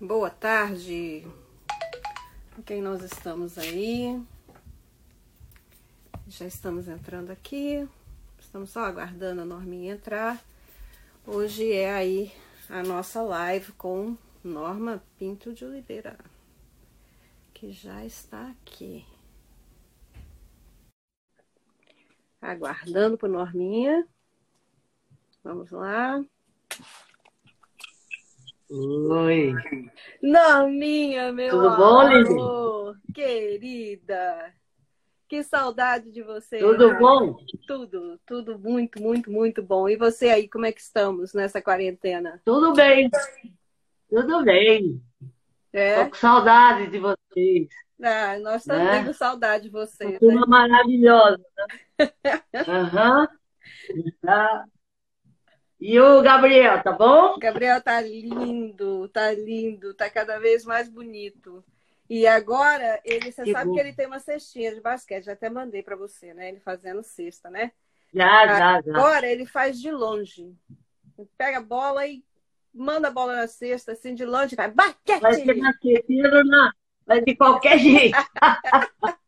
boa tarde. Quem nós estamos aí? Já estamos entrando aqui. Estamos só aguardando a Norminha entrar. Hoje é aí a nossa live com Norma Pinto de Oliveira, que já está aqui. Aguardando por Norminha. Vamos lá. Oi. Norminha, meu Tudo bom, Lili? Querida. Que saudade de você. Tudo né? bom? Tudo, tudo muito, muito, muito bom. E você aí, como é que estamos nessa quarentena? Tudo bem. Tudo bem. É? Tô com saudade de vocês. Ah, nós também né? temos saudade de você. Uma né? maravilhosa. Aham. uhum. tá. E o Gabriel, tá bom? Gabriel tá lindo, tá lindo, tá cada vez mais bonito. E agora, ele, você que sabe bom. que ele tem uma cestinha de basquete, já até mandei para você, né? Ele fazendo cesta, né? Já, já, já. Agora ele faz de longe. Ele pega a bola e manda a bola na cesta, assim, de longe, vai, basquete! Vai ser na Vai de qualquer jeito.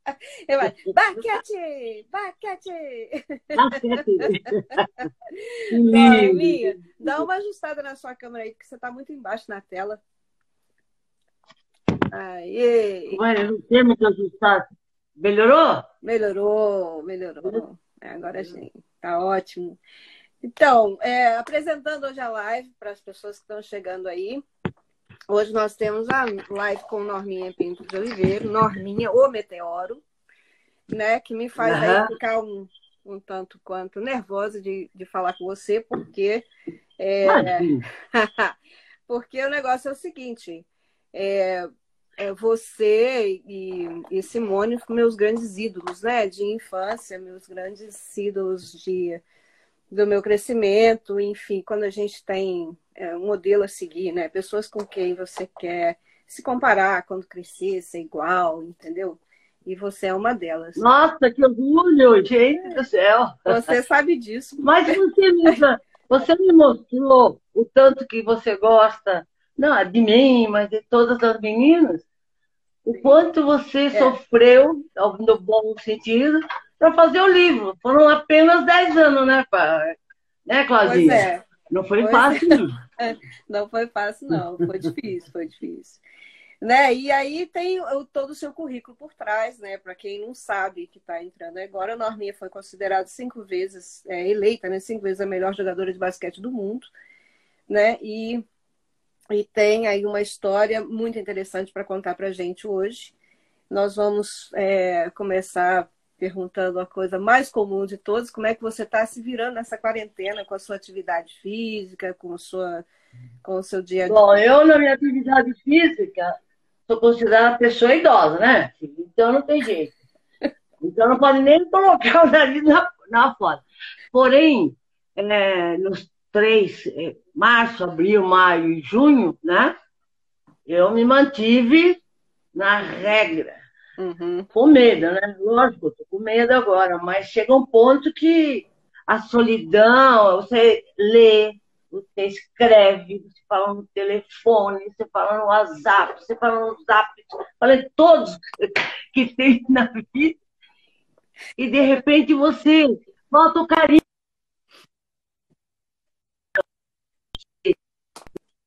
Eu vai, basquete! Basquete! Basquete! minha, dá uma ajustada na sua câmera aí, porque você tá muito embaixo na tela. Aê! Eu não sei muito ajustar. Melhorou? Melhorou, melhorou. É, agora sim, tá ótimo. Então, é, apresentando hoje a live para as pessoas que estão chegando aí. Hoje nós temos a live com Norminha Pinto de Oliveira, Norminha, o Meteoro, né? Que me faz uhum. aí ficar um, um tanto quanto nervosa de, de falar com você, porque é, porque o negócio é o seguinte, é, é você e, e, Simone, meus grandes ídolos, né? De infância, meus grandes ídolos de, do meu crescimento, enfim, quando a gente tem é, um modelo a seguir, né? Pessoas com quem você quer se comparar quando crescer, ser igual, entendeu? E você é uma delas. Nossa, que orgulho, gente do céu! Você sabe disso. Mas você me, você me mostrou o tanto que você gosta, não de mim, mas de todas as meninas o quanto você é. sofreu, no bom sentido, para fazer o livro. Foram apenas 10 anos, né, pai? Né, Claudinha? É. Não foi pois fácil, não. não foi fácil, não. Foi difícil, foi difícil. Né? E aí tem todo o seu currículo por trás, né? Para quem não sabe que está entrando agora, a Norminha foi considerada cinco vezes, é, eleita, né? Cinco vezes a melhor jogadora de basquete do mundo, né? E e tem aí uma história muito interessante para contar para gente hoje. Nós vamos é, começar perguntando a coisa mais comum de todos, como é que você está se virando nessa quarentena com a sua atividade física, com, sua, com o seu dia a dia? Bom, eu na minha atividade física sou considerada pessoa idosa, né? Então não tem jeito. Então não pode nem colocar o nariz na, na foto. Porém, é, nos três, é, março, abril, maio e junho, né? Eu me mantive na regra. Uhum. Com medo, né? Lógico, tô com medo agora, mas chega um ponto que a solidão, você lê, você escreve, você fala no telefone, você fala no WhatsApp, você fala no Zap, fala em todos que tem na vida, e de repente você volta o carinho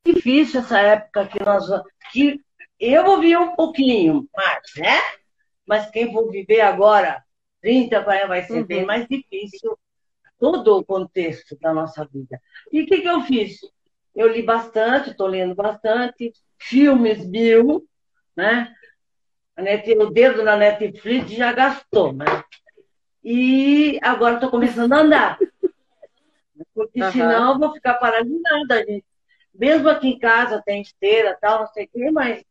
difícil essa época que nós que eu vou viver um pouquinho mais, né? Mas quem for viver agora, 30 vai ser uhum. bem mais difícil todo o contexto da nossa vida. E o que, que eu fiz? Eu li bastante, estou lendo bastante, filmes mil, né? O dedo na Netflix já gastou, né? E agora estou começando a andar. Porque uhum. senão eu vou ficar paralisada, gente. Mesmo aqui em casa tem esteira, tal, não sei o quê, mas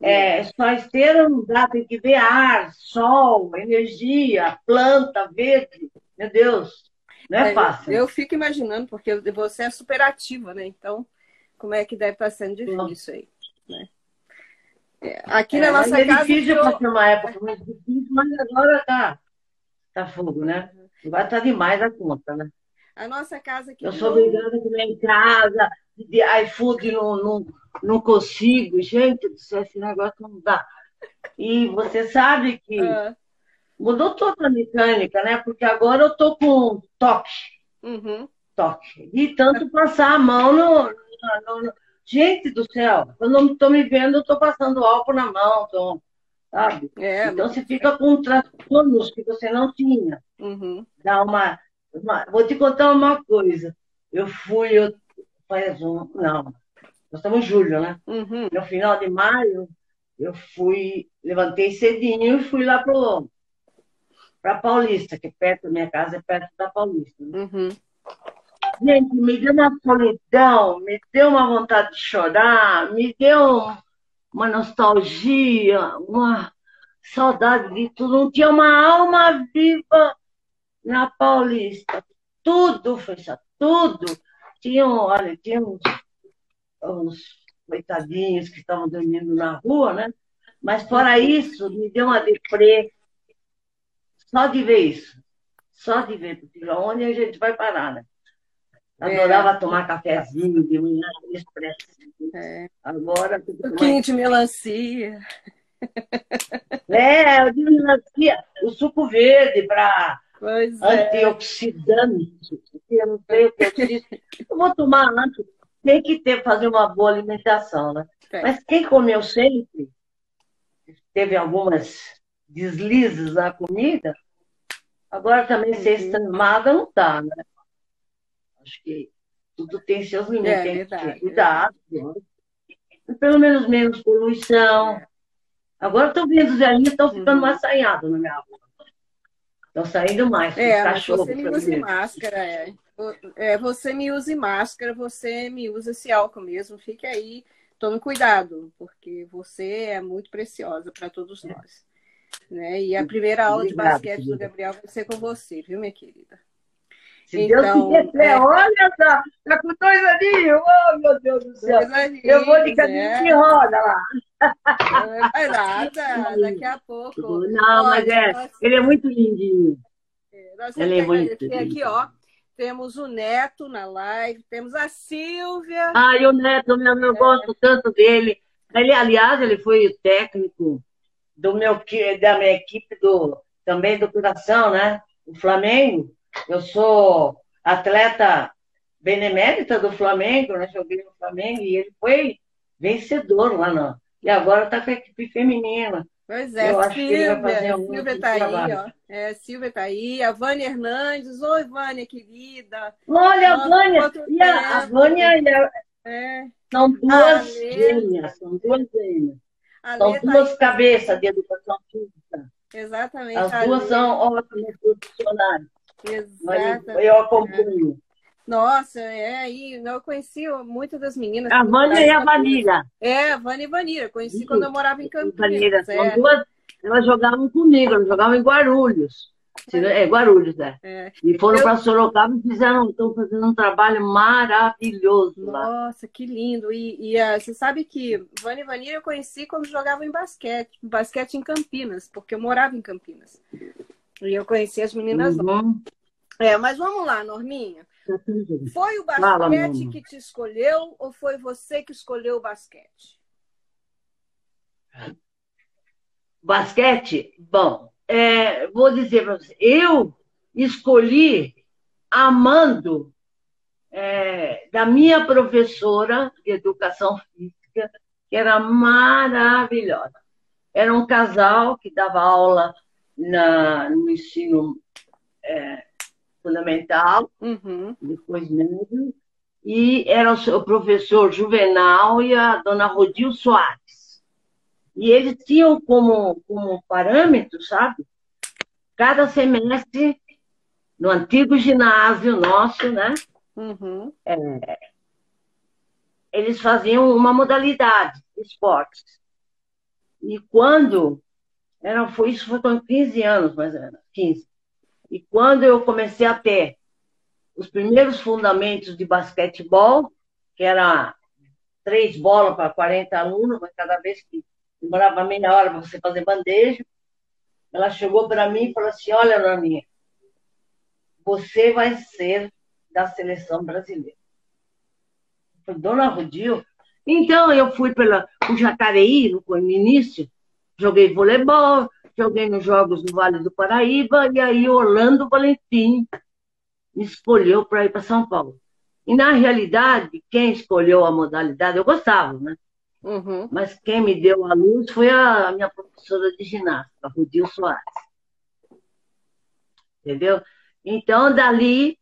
é, só esteira não dá, tem que ver ar, sol, energia, planta, verde. Meu Deus, não é, é fácil. Eu, eu, fico imaginando, porque você é super ativa, né? Então, como é que deve estar sendo difícil aí, né? É, aqui na é, nossa é casa. É difícil eu... passar uma época mais difícil, mas agora tá, tá fogo, né? Agora tá demais a conta, né? A nossa casa aqui. Eu sou obrigada a comer em casa, de iFood no, no, não consigo. Gente do céu, esse negócio não dá. E você sabe que Ah, mudou toda a mecânica, né? Porque agora eu tô com toque, uhum. toque. E tanto passar a mão no, no- no- Gente do céu, quando eu não tô me vendo, eu tô passando álcool na mão, tô, sabe? É, Então você fica com transtornos que você não tinha. uhum. Dá uma, uma- Vou te contar uma coisa. Eu fui, eu, faz um. Não, nós estamos em julho, né? Uhum. No final de maio, eu fui, levantei cedinho e fui lá pro para Paulista, que é perto da minha casa, é perto da Paulista. né? Uhum. Gente, me deu uma solidão, me deu uma vontade de chorar, me deu uma nostalgia, uma saudade de tudo. Não tinha uma alma viva na Paulista. Tudo fechado, tudo. Tinha, olha, tinha uns, uns coitadinhos que estavam dormindo na rua, né? Mas fora isso, me deu uma deprê. Só de ver isso. Só de ver, porque onde a gente vai parar, né? Adorava tomar cafezinho de manhã, expresso. É. Agora, tomar- Suquinho de melancia. é, eu digo melancia, o suco verde para Pois é. antioxidante, porque eu não sei o que eu disse. Eu vou tomar antes. Tem que ter, fazer uma boa alimentação, né? Tem. Mas quem comeu sempre, teve algumas deslizes na comida, agora também ser Uhum. extremada não dá, né? Acho que tudo tem seus limites, É, tem que verdade, ter cuidado. né? Pelo menos menos poluição. Agora estão vendo os velhinhos, estão ficando Uhum. mais assanhados na minha rua. Estão saindo mais, É, cachorros. você me use máscara, é. é. Você me use máscara, você me usa esse álcool mesmo. Fique aí, tome cuidado, porque você é muito preciosa para todos nós. Né? E a primeira aula de Obrigada, basquete do querida. Gabriel vai ser com você, viu, minha querida? Se Então, Deus quiser, é. olha só, tá com dois aninhos, oh meu Deus do céu. Coisa Eu vou de linda, cadeira de é. roda lá. Não vai nada, daqui a pouco. Não, mas é, nós- ele é muito lindinho. Nós Ele é temos que muito agradecer aqui, ó. Temos o Neto na live, temos a Silvia. Ah, e o Neto, meu, eu gosto tanto dele. Ele, aliás, ele foi o técnico do meu, da minha equipe do, também do coração, né? O Flamengo. Eu sou atleta benemérita do Flamengo, né? Joguei no Flamengo e ele foi vencedor lá, não. E agora está com a equipe feminina. Pois é, Eu acho que ele vai fazer Silvia, Silvia outro tá aí, ó. É, Silvia tá aí, a Vânia Hernandes. Oi, Vânia, querida. Olha, a Vânia, e a, a. Vânia É, são duas gêmeas, são duas gêmeas. São tá duas aí. cabeças de educação física. Exatamente. As duas são ótimas profissionais. Exatamente. eu acompanho. Nossa, é aí. Eu conheci muitas das meninas. A Vânia e a Vanilla. É, a Vânia e Vanira. Conheci Isso. quando eu morava em Campinas. É, duas. Elas jogavam comigo, elas jogavam em Guarulhos. É, Guarulhos, é. é. E foram Eu- para Sorocaba e fizeram, estão fazendo um trabalho maravilhoso lá. Nossa, que lindo. E, e, ah, você sabe que Vânia e Vanira eu conheci quando jogavam em basquete. Basquete em Campinas, porque eu morava em Campinas. E eu conheci as meninas lá. Uhum. É, mas vamos lá, Norminha. Foi o Fala, basquete amor. que te escolheu ou foi você que escolheu o basquete? Basquete, bom, é, vou dizer para você, eu escolhi amando é, da minha professora de educação física, que era maravilhosa. Era um casal que dava aula na, no ensino é, fundamental, Uhum. depois médio, e era o professor Juvenal e a dona Rodil Soares. E eles tinham como, como parâmetro, sabe? Cada semestre, no antigo ginásio nosso, né? Uhum. Eles faziam uma modalidade, esportes. E quando, era, foi, isso foi com 15 anos, ou menos, 15. E quando eu comecei a ter os primeiros fundamentos de basquetebol, que era três bolas para 40 alunos, mas cada vez que demorava meia hora para você fazer bandeja, ela chegou para mim e falou assim: Olha, Norminha, você vai ser da seleção brasileira. Eu falei, Dona Rodil, Então, eu fui pela, o Jacareí, no início, joguei voleibol, joguei nos Jogos do Vale do Paraíba, e aí Orlando Valentim me escolheu para ir para São Paulo. E, na realidade, quem escolheu a modalidade, eu gostava, né? Uhum. Mas quem me deu a luz foi a minha professora de ginástica, Rudil Soares. Entendeu? Então, dali,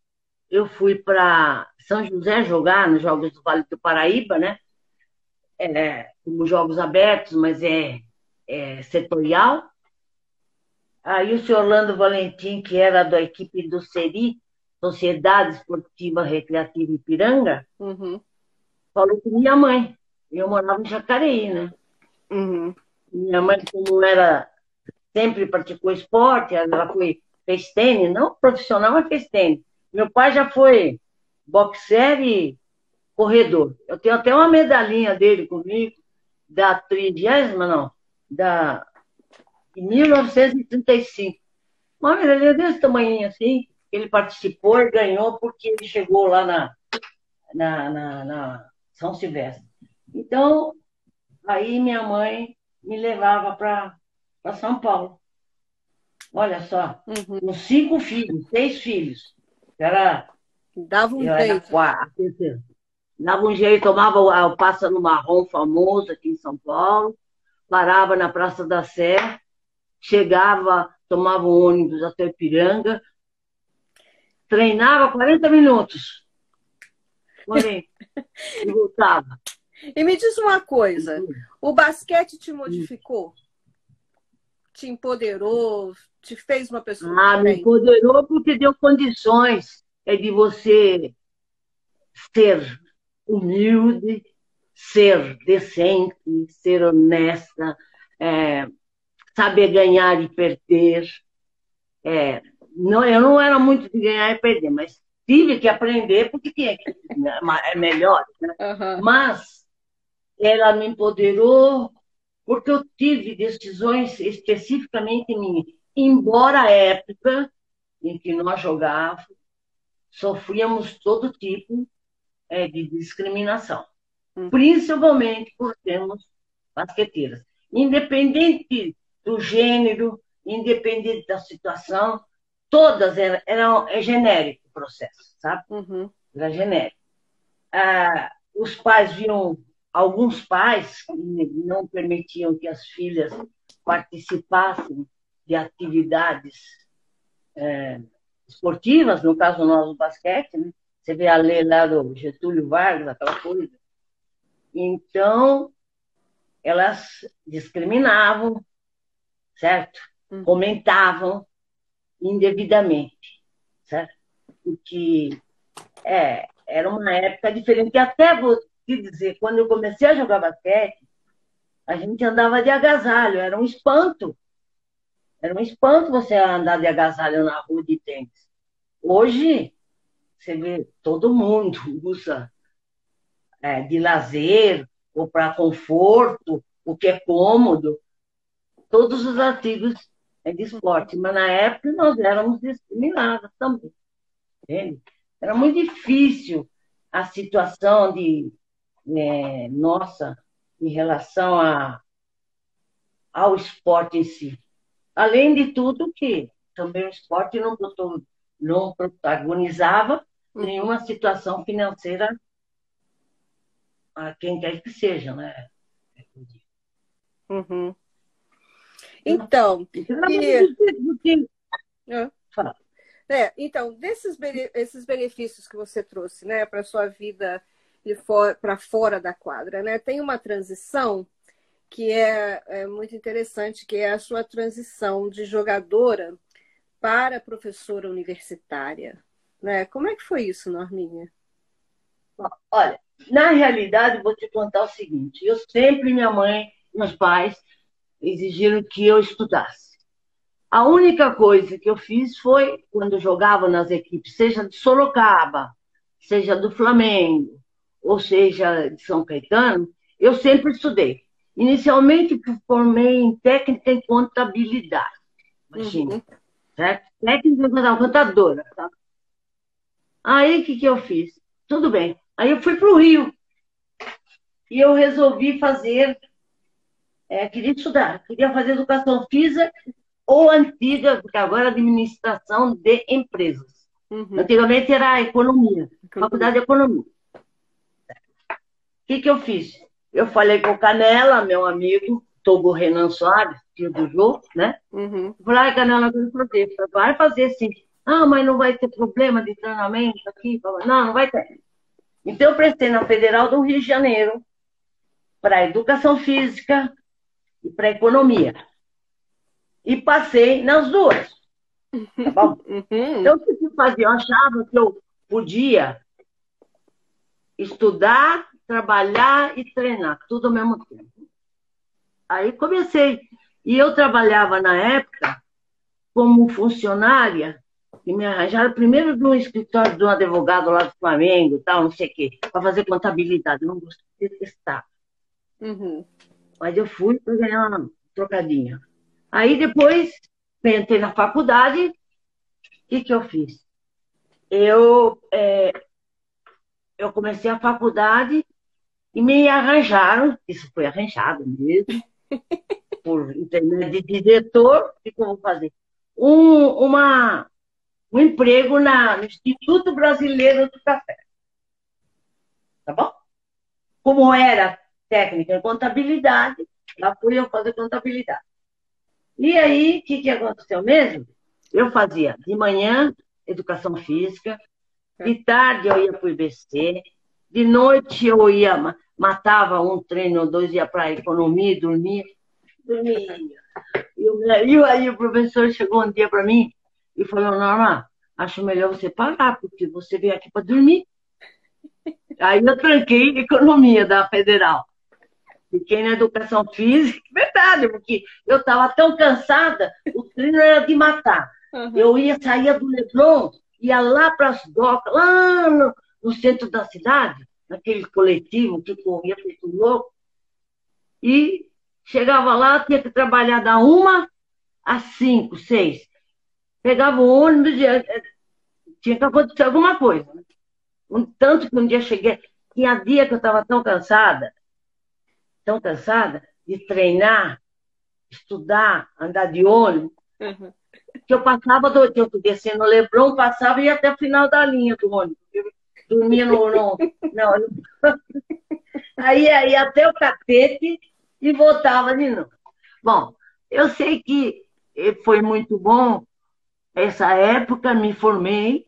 eu fui para São José jogar nos Jogos do Vale do Paraíba, né? É, como Jogos Abertos, mas é, é setorial. Aí o senhor Orlando Valentim, que era da equipe do SERI, Sociedade Esportiva Recreativa Ipiranga, uhum. falou com minha mãe. Eu morava em Jacareí, né? Uhum. Minha mãe, como era, sempre praticou esporte, ela foi, fez tênis, não profissional, mas fez tênis. Meu pai já foi boxer e corredor. Eu tenho até uma medalhinha dele comigo, da trigésima, não, da de 1935. Uma medalhinha desse tamanho assim, ele participou e ganhou porque ele chegou lá na, na, na, na São Silvestre. Então, aí minha mãe me levava para São Paulo. Olha só, uhum. com cinco filhos, seis filhos. Era, Dava um jeito. Dava um jeito, tomava o, o pássaro marrom famoso aqui em São Paulo, parava na Praça da Sé, chegava, tomava um ônibus até Ipiranga, treinava 40 minutos. Porém, e voltava. E me diz uma coisa: o basquete te modificou? Te empoderou? Te fez uma pessoa? Ah, me empoderou porque deu condições é de você ser humilde, ser decente, ser honesta, é, saber ganhar e perder. É, não, eu não era muito de ganhar e perder, mas tive que aprender porque tinha que, é melhor. Né? Uhum. Mas ela me empoderou porque eu tive decisões especificamente minhas. Embora a época em que nós jogávamos, sofríamos todo tipo é, de discriminação. Principalmente por sermos basqueteiras. Independente do gênero, independente da situação, todas eram, eram é genérico o processo, sabe? Uhum. Era genérico. Ah, os pais viam alguns pais não permitiam que as filhas participassem de atividades é, esportivas, no caso nós, o basquete, né? Você vê a lei lá do Getúlio Vargas, aquela coisa. Então, elas discriminavam, certo? Hum. Comentavam indevidamente, certo? Porque é, era uma época diferente. E até vou te dizer, quando eu comecei a jogar basquete, a gente andava de agasalho, era um espanto. Era um espanto você andar de agasalho na rua de tênis. Hoje, você vê, todo mundo usa é, de lazer ou para conforto, o que é cômodo. Todos os artigos é de esporte. Mas na época nós éramos discriminadas também. Entende? Era muito difícil a situação de é, nossa em relação a, ao esporte em si. Além de tudo que também o esporte não, não protagonizava uhum. nenhuma situação financeira a quem quer que seja, né? Uhum. Então, então e... é, então desses esses benefícios que você trouxe, né, para sua vida for, para fora da quadra, né? Tem uma transição que é, é muito interessante, que é a sua transição de jogadora para professora universitária. Né? Como é que foi isso, Norminha? Olha, na realidade, vou te contar o seguinte: eu sempre, minha mãe, meus pais, exigiram que eu estudasse. A única coisa que eu fiz foi, quando jogava nas equipes, seja de Sorocaba, seja do Flamengo, ou seja, de São Caetano, eu sempre estudei. Inicialmente, formei em técnica em contabilidade. Imagina. Uhum. Certo? Técnica em contadora. Tá? Aí, o que, que eu fiz? Tudo bem. Aí eu fui para o Rio. e eu resolvi fazer, é, queria estudar, queria fazer educação física ou antiga, porque agora é administração de empresas. Uhum. Antigamente era economia, faculdade de economia. O que, que eu fiz? Eu falei com o Canela, meu amigo, Togo Renan Soares, tio do Jô, né? Uhum. Falei, ai, Canela, eu fazer. Vai fazer sim. Ah, mas não vai ter problema de treinamento aqui? Não, não vai ter. Então, eu prestei na Federal do Rio de Janeiro para Educação Física e para Economia. E passei nas duas. Tá bom? Uhum. Então, o que eu fazia? Eu achava que eu podia estudar, trabalhar e treinar, tudo ao mesmo tempo. Aí comecei. E eu trabalhava na época como funcionária e me arranjaram primeiro no escritório de um advogado lá do Flamengo, tal, não sei o quê, para fazer contabilidade. Eu não gostei de testar. Uhum. Mas eu fui para ganhar uma trocadinha. Aí depois entrei na faculdade, o que, que eu fiz? Eu, é, eu comecei a faculdade e me arranjaram, isso foi arranjado mesmo, por intermédio de diretor, o que, que eu vou fazer? Um, uma, um emprego na, no Instituto Brasileiro do Café. Tá bom? Como era técnica em contabilidade, lá fui eu fazer contabilidade. E aí, o que, que aconteceu mesmo? Eu fazia de manhã educação física, de tarde eu ia para o IBC, de noite eu ia, matava um treino, dois ia para a economia e dormia. Dormia. E aí o professor chegou um dia para mim e falou, Norma, acho melhor você parar, porque você veio aqui para dormir. Aí eu tranquei economia da federal. Fiquei na educação física, verdade, porque eu estava tão cansada, o treino era de matar. Uhum. Eu ia, sair do Leblon, ia lá para as docas, lá no, no, centro da cidade, naquele coletivo que corria feito louco, e chegava lá, tinha que trabalhar da uma às cinco, seis. Pegava o ônibus e eh, tinha que acontecer alguma coisa. Né? Um, tanto que um dia cheguei, tinha dia que eu estava tão cansada, tão cansada de treinar, estudar, andar de ônibus, uhum. que eu passava do eu descendo no Leblon, passava e ia até o final da linha do ônibus. Eu dormia no. no não, aí aí até o capete e voltava de novo. Bom, eu sei que foi muito bom essa época, me formei,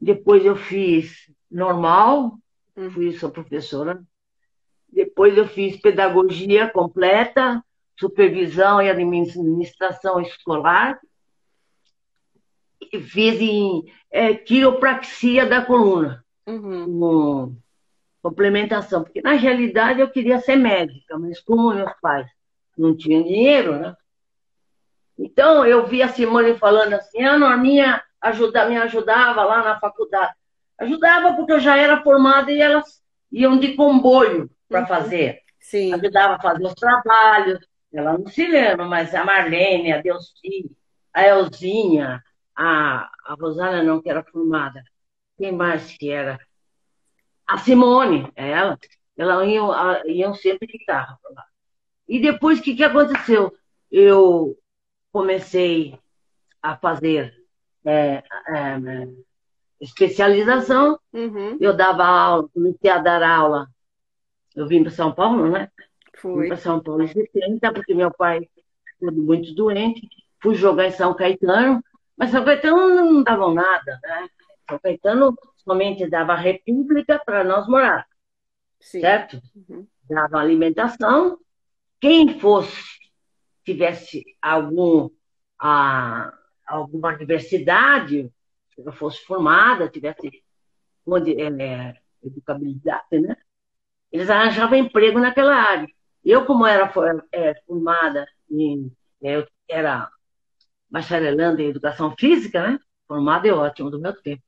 depois eu fiz normal, uhum. fui sua professora depois eu fiz pedagogia completa, supervisão e administração escolar. E fiz em é, quiropraxia da coluna, uhum. complementação. Porque, na realidade, eu queria ser médica, mas como meus pais não tinham dinheiro, né? Então, eu vi a Simone falando assim, a Norminha ajuda, me ajudava lá na faculdade. Ajudava porque eu já era formada e elas iam de comboio para uhum. fazer. Sim. Ajudava a fazer os trabalhos. Ela não se lembra, mas a Marlene, a Delci, a Elzinha, a, a Rosana não, que era formada. Quem mais que era? A Simone, ela. Elas iam, iam sempre de carro para lá. E depois, o que, que aconteceu? Eu comecei a fazer é, é, especialização, uhum. eu dava aula, comecei a dar aula eu vim para São Paulo, né? Fui. Vim para São Paulo em 70, porque meu pai ficou muito doente. Fui jogar em São Caetano, mas São Caetano não davam nada, né? São Caetano somente dava república para nós morar. Sim. Certo? Uhum. Dava alimentação. Quem fosse, tivesse algum, a, alguma universidade, se fosse formada, tivesse onde, é, educabilidade, né? eles arranjavam emprego naquela área. Eu, como era é, formada em. É, eu era bacharelando em educação física, né? Formada é ótimo do meu tempo.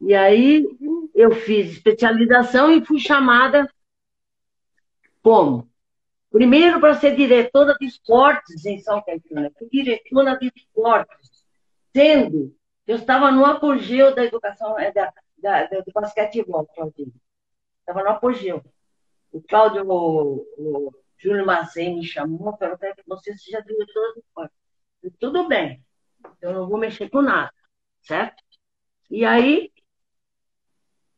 E aí eu fiz especialização e fui chamada como? Primeiro para ser diretora de esportes em São Caetano. Fui diretora de esportes, sendo eu estava no apogeu da educação, é, da, da, do basquetebol, Claudinho estava no apogeu. o Cláudio, o, o Júlio Macei me chamou, falou que você seja diretor do corte. Tudo bem, eu não vou mexer com nada, certo? E aí,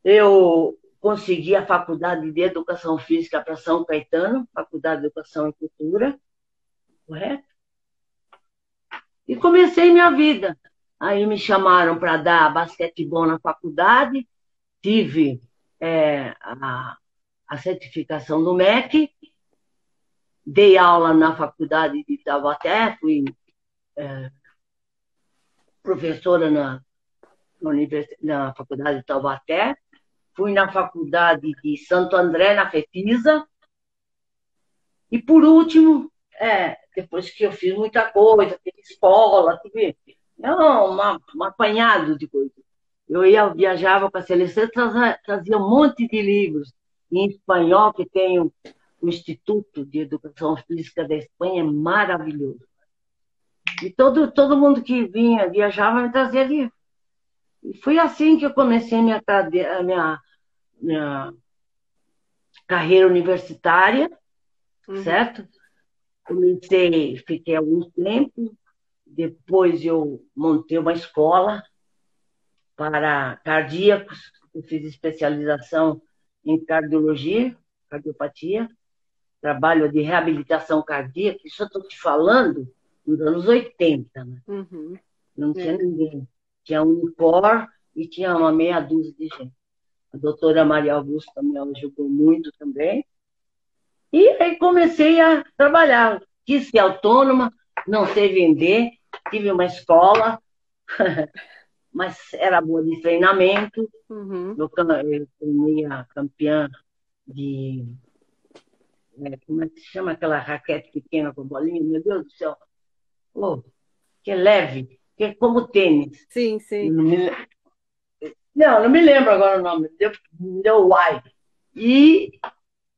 eu consegui a faculdade de Educação Física para São Caetano, Faculdade de Educação e Cultura, correto? E comecei minha vida. Aí me chamaram para dar basquetebol na faculdade, tive é, a, a certificação do MEC, dei aula na faculdade de Taubaté, fui é, professora na, na, na faculdade de Taubaté, fui na faculdade de Santo André, na FEFISA, e por último, é, depois que eu fiz muita coisa, tive escola, tive não, uma, um apanhado de coisa. Eu ia, viajava com a seleção, trazia, trazia um monte de livros em espanhol, que tem o, o Instituto de Educação Física da Espanha, é maravilhoso. E todo, todo mundo que vinha, viajava, me trazia livro. E foi assim que eu comecei minha, a minha, minha carreira universitária, uhum. certo? Comecei, fiquei algum tempo, depois eu montei uma escola para cardíacos, eu fiz especialização em cardiologia, cardiopatia, trabalho de reabilitação cardíaca, isso eu estou te falando nos anos 80, né? Uhum. Não tinha é. ninguém. Tinha um Unicor e tinha uma meia dúzia de gente. A doutora Maria Augusta me ajudou muito também. E aí comecei a trabalhar. Quis ser autônoma, não sei vender, tive uma escola, mas era boa de treinamento. Uhum. Eu, eu fui a campeã de. É, como é que se chama aquela raquete pequena com bolinha? Meu Deus do céu! Oh, que é leve, que é como tênis. Sim, sim. Não, não, me lembro agora o nome. Deu, deu Y. E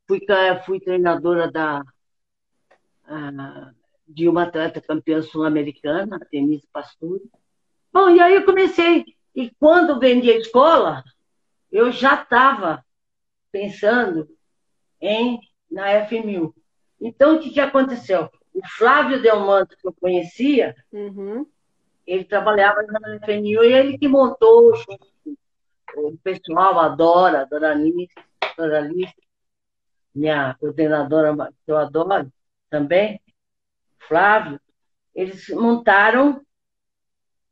fui, fui treinadora da, uh, de uma atleta campeã sul-americana, a Denise Pasturi. Bom, e aí eu comecei. E quando vendi a escola, eu já estava pensando em na FMU. Então, o que, que aconteceu? O Flávio Delmanto, que eu conhecia, uhum. ele trabalhava na FMU e ele que montou o pessoal adora, a Dona Alice, Alice, minha coordenadora, que eu adoro também, Flávio, eles montaram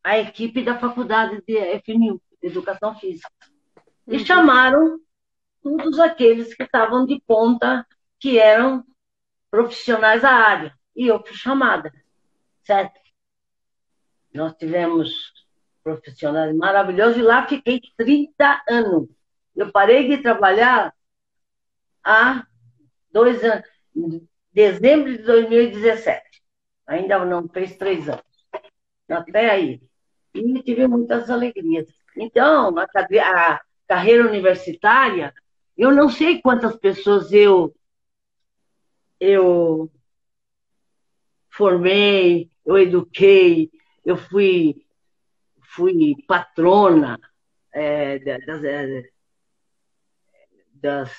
a equipe da faculdade de FNU, Educação Física. E uhum. chamaram todos aqueles que estavam de ponta, que eram profissionais da área. E eu fui chamada, certo? Nós tivemos profissionais maravilhosos e lá fiquei 30 anos. Eu parei de trabalhar há dois anos, em dezembro de 2017. Ainda não fez três anos. Até aí. E tive muitas alegrias. Então, a, a carreira universitária, eu não sei quantas pessoas eu, eu formei, eu eduquei, eu fui, fui patrona é, das, é, das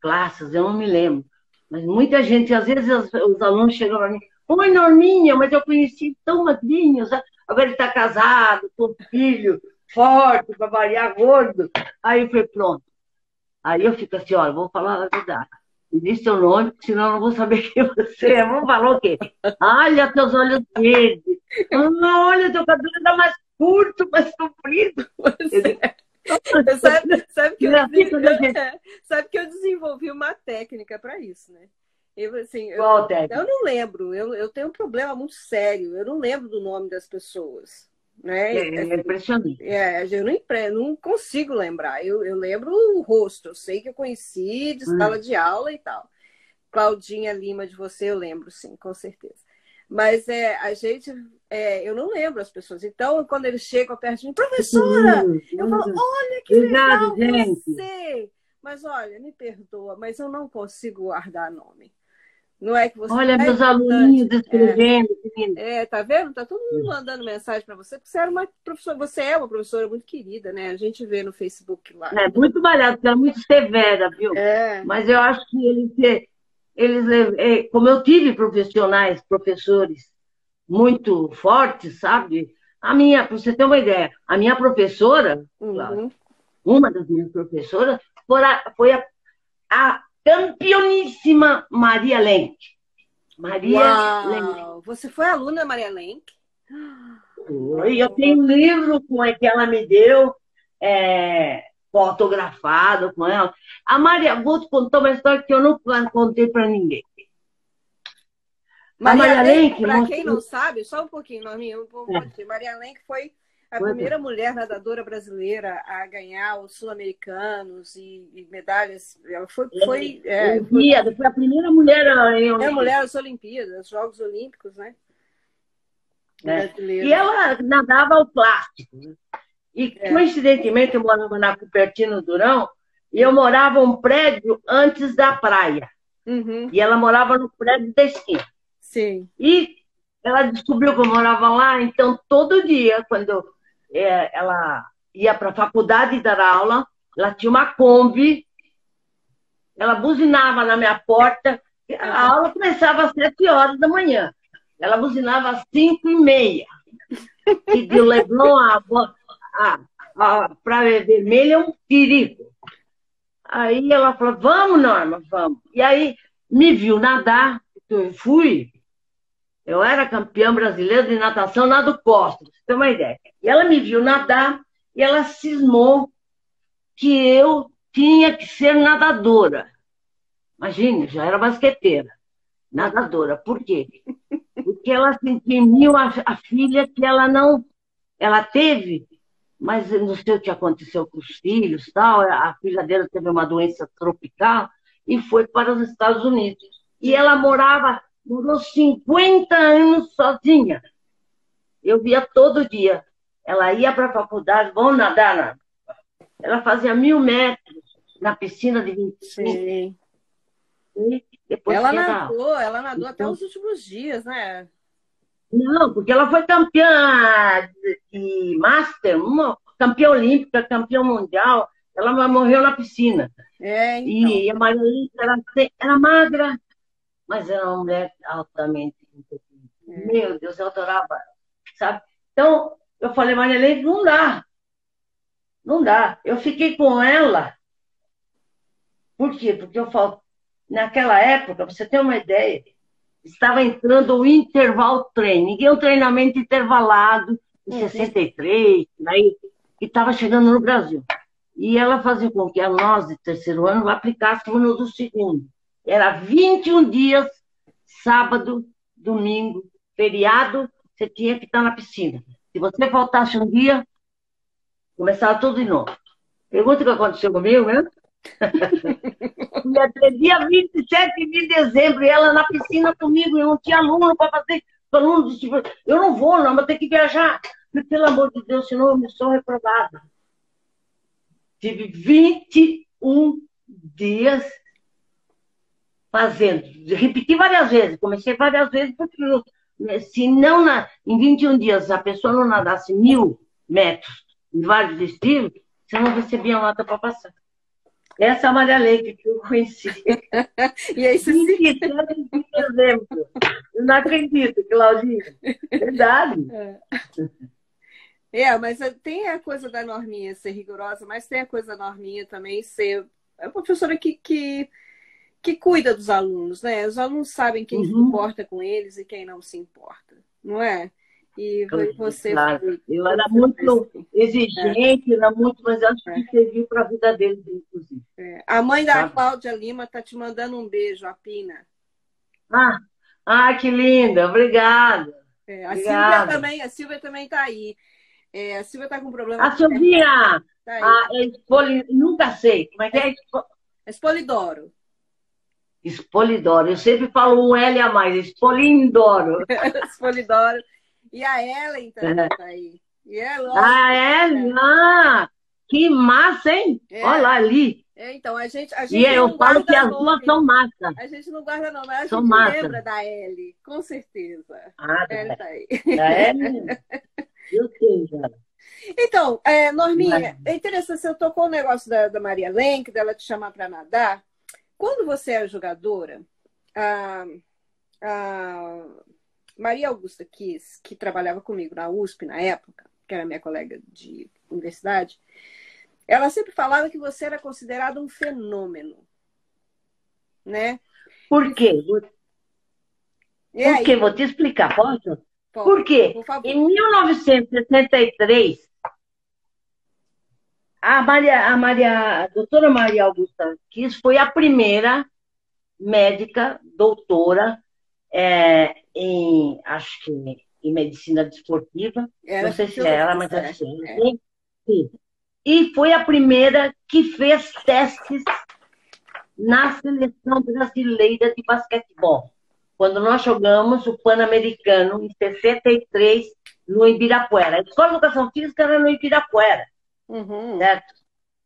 classes, eu não me lembro. Mas muita gente, às vezes os, os alunos chegam para mim, oi Norminha, mas eu conheci tão magrinho, agora ele está casado, com filho, forte, para variar gordo. Aí falei, pronto. Aí eu fico assim, olha, vou falar a verdade. Me diz seu nome, senão eu não vou saber quem você é. Vamos falar o quê? Olha teus olhos verdes. Ah, olha, teu cabelo está mais curto, mais comprido. Você... sabe, sabe, que eu, é, sabe que eu desenvolvi uma técnica para isso, né? Eu, assim, eu? Eu não lembro, eu, eu tenho um problema muito sério, eu não lembro do nome das pessoas. Né? É, é impressionante. É, eu não, não consigo lembrar. Eu, eu lembro o rosto, eu sei que eu conheci de hum. sala de aula e tal. Claudinha Lima de você, eu lembro, sim, com certeza. Mas é, a gente, é, eu não lembro as pessoas. Então, quando eles chegam perto de mim, professora, eu falo, olha que legal gente. você. Mas olha, me perdoa, mas eu não consigo guardar nome. Não é que você. Olha, meus aluninhos escrevendo. É, é, tá vendo? Tá todo mundo mandando mensagem para você, porque você era uma professora, você é uma professora muito querida, né? A gente vê no Facebook lá. É, muito malhado, porque é muito severa, viu? É. Mas eu acho que eles, eles, é, como eu tive profissionais, professores muito fortes, sabe? A minha, para você ter uma ideia, a minha professora, uhum. uma das minhas professoras, foi a, foi a, a campeoníssima Maria Lenk. Maria Uau! Lenk. Você foi aluna Maria Lenk? Eu tenho um livro com que ela me deu, é, fotografado com ela. A Maria, vou te contar uma história que eu nunca contei para ninguém. Maria, Maria Lenk, para quem não sabe, só um pouquinho, Norminha, um é. Maria Lenk foi a primeira mulher nadadora brasileira a ganhar os sul-americanos e, e, medalhas. Ela foi. foi, é, foi, foi a primeira mulher em a mulher das Olimpíadas, Jogos Olímpicos, né? É. E ela nadava ao plástico. E é. coincidentemente eu morava na Cupertino Durão e eu morava um prédio antes da praia. Uhum. E ela morava no prédio da esquina. Sim. E ela descobriu que eu morava lá, então todo dia, quando é, ela ia para a faculdade dar aula, ela tinha uma Kombi, ela buzinava na minha porta, a aula começava às sete horas da manhã, ela buzinava às cinco e meia, e de Leblon a, a, Praia Vermelha é um perigo. Aí ela falou, vamos, Norma, vamos. E aí me viu nadar, eu fui, eu era campeã brasileira de natação nado costa, pra você uma ideia. E ela me viu nadar e ela cismou que eu tinha que ser nadadora. Imagine, já era basqueteira, nadadora. Por quê? Porque ela mim a, a filha que ela não. Ela teve, mas não sei o que aconteceu com os filhos, tal. A filha dela teve uma doença tropical e foi para os Estados Unidos. E ela morava, morou 50 anos sozinha. Eu via todo dia. Ela ia para a faculdade, vamos nadar, na... ela fazia mil metros na piscina de 25. Sim. E depois ela nadou, ela nadou então, até os últimos dias, né? Não, porque ela foi campeã de Master, uma, campeã olímpica, campeã mundial. Ela morreu na piscina. É, então. E a Maria era, era magra, mas era uma mulher altamente É. Meu Deus, eu adorava, sabe? Então, eu falei, Maria Leite, não dá. Não dá. Eu fiquei com ela. Por quê? Porque eu falo, naquela época, você tem uma ideia, estava entrando o interval training, é um treinamento intervalado, em uhum. 63, aí, e estava chegando no Brasil. E ela fazia com que a nós de terceiro ano aplicássemos no do segundo. Era 21 dias, sábado, domingo, feriado, você tinha que estar na piscina. Se você faltasse um dia, começava tudo de novo. Pergunta o que aconteceu comigo, né? Ia ter dia 27 de dezembro e ela na piscina comigo, eu não tinha aluno para fazer. Aluno tipo, eu não vou, não, vou ter que viajar. Mas, pelo amor de Deus, senão eu me sou reprovada. Tive 21 dias fazendo. Repeti várias vezes, comecei várias vezes, porque se não na, em 21 dias a pessoa não nadasse mil metros em vários estilos, você não recebia nota para passar. Essa é a Maria Leite que eu conheci. e aí se... exemplo. Eu não acredito, Claudinha. Verdade. É. é, mas tem a coisa da norminha ser rigorosa, mas tem a coisa da norminha também ser é uma professora que, que que cuida dos alunos, né? Os alunos sabem quem uhum. se importa com eles e quem não se importa, não é? E você. Claro. Foi, eu era muito exigente, é. era muito, mas acho que é. serviu para a vida deles, inclusive. É. A mãe da Sabe? Cláudia Lima está te mandando um beijo, a Pina. Ah, ah que linda, obrigada. É, a Obrigada. Silvia também, a Silvia também está aí. A Silvia está com problema. A Silvia, tá a, Espoli... nunca sei, como é que é? Espolidoro. Espolidoro. Eu sempre falo um L a mais, Espolindoro. Espolidoro. E a Ellen também é. tá aí. E é a Ellen, ah, que massa, hein? É. Olha lá ali. É, então, a gente, a gente e eu falo que as duas são massa. A gente não guarda não, mas a são gente massa. lembra da Ellie, com certeza. Ah, a Ellie tá aí. Da Ellie? Eu sei, já. Então, é, Norminha, é interessante, você tocou o negócio da, da Maria Lenk, dela te chamar para nadar. Quando você é jogadora, a, a Maria Augusta Kiss, que trabalhava comigo na USP na época, que era minha colega de universidade, ela sempre falava que você era considerado um fenômeno, né? Por quê? Por quê? Vou te explicar, posso? Pode, Por quê? Por em 1963, a Maria, a Maria, a doutora Maria Augusta Kiss foi a primeira médica doutora é, em, acho que em medicina desportiva. Era não sei se é ela, mas acho que é. Sim. E foi a primeira que fez testes na seleção brasileira de basquetebol. Quando nós jogamos o Pan-Americano em 63 no Ibirapuera. A escola de educação física era no Ibirapuera, uhum. certo?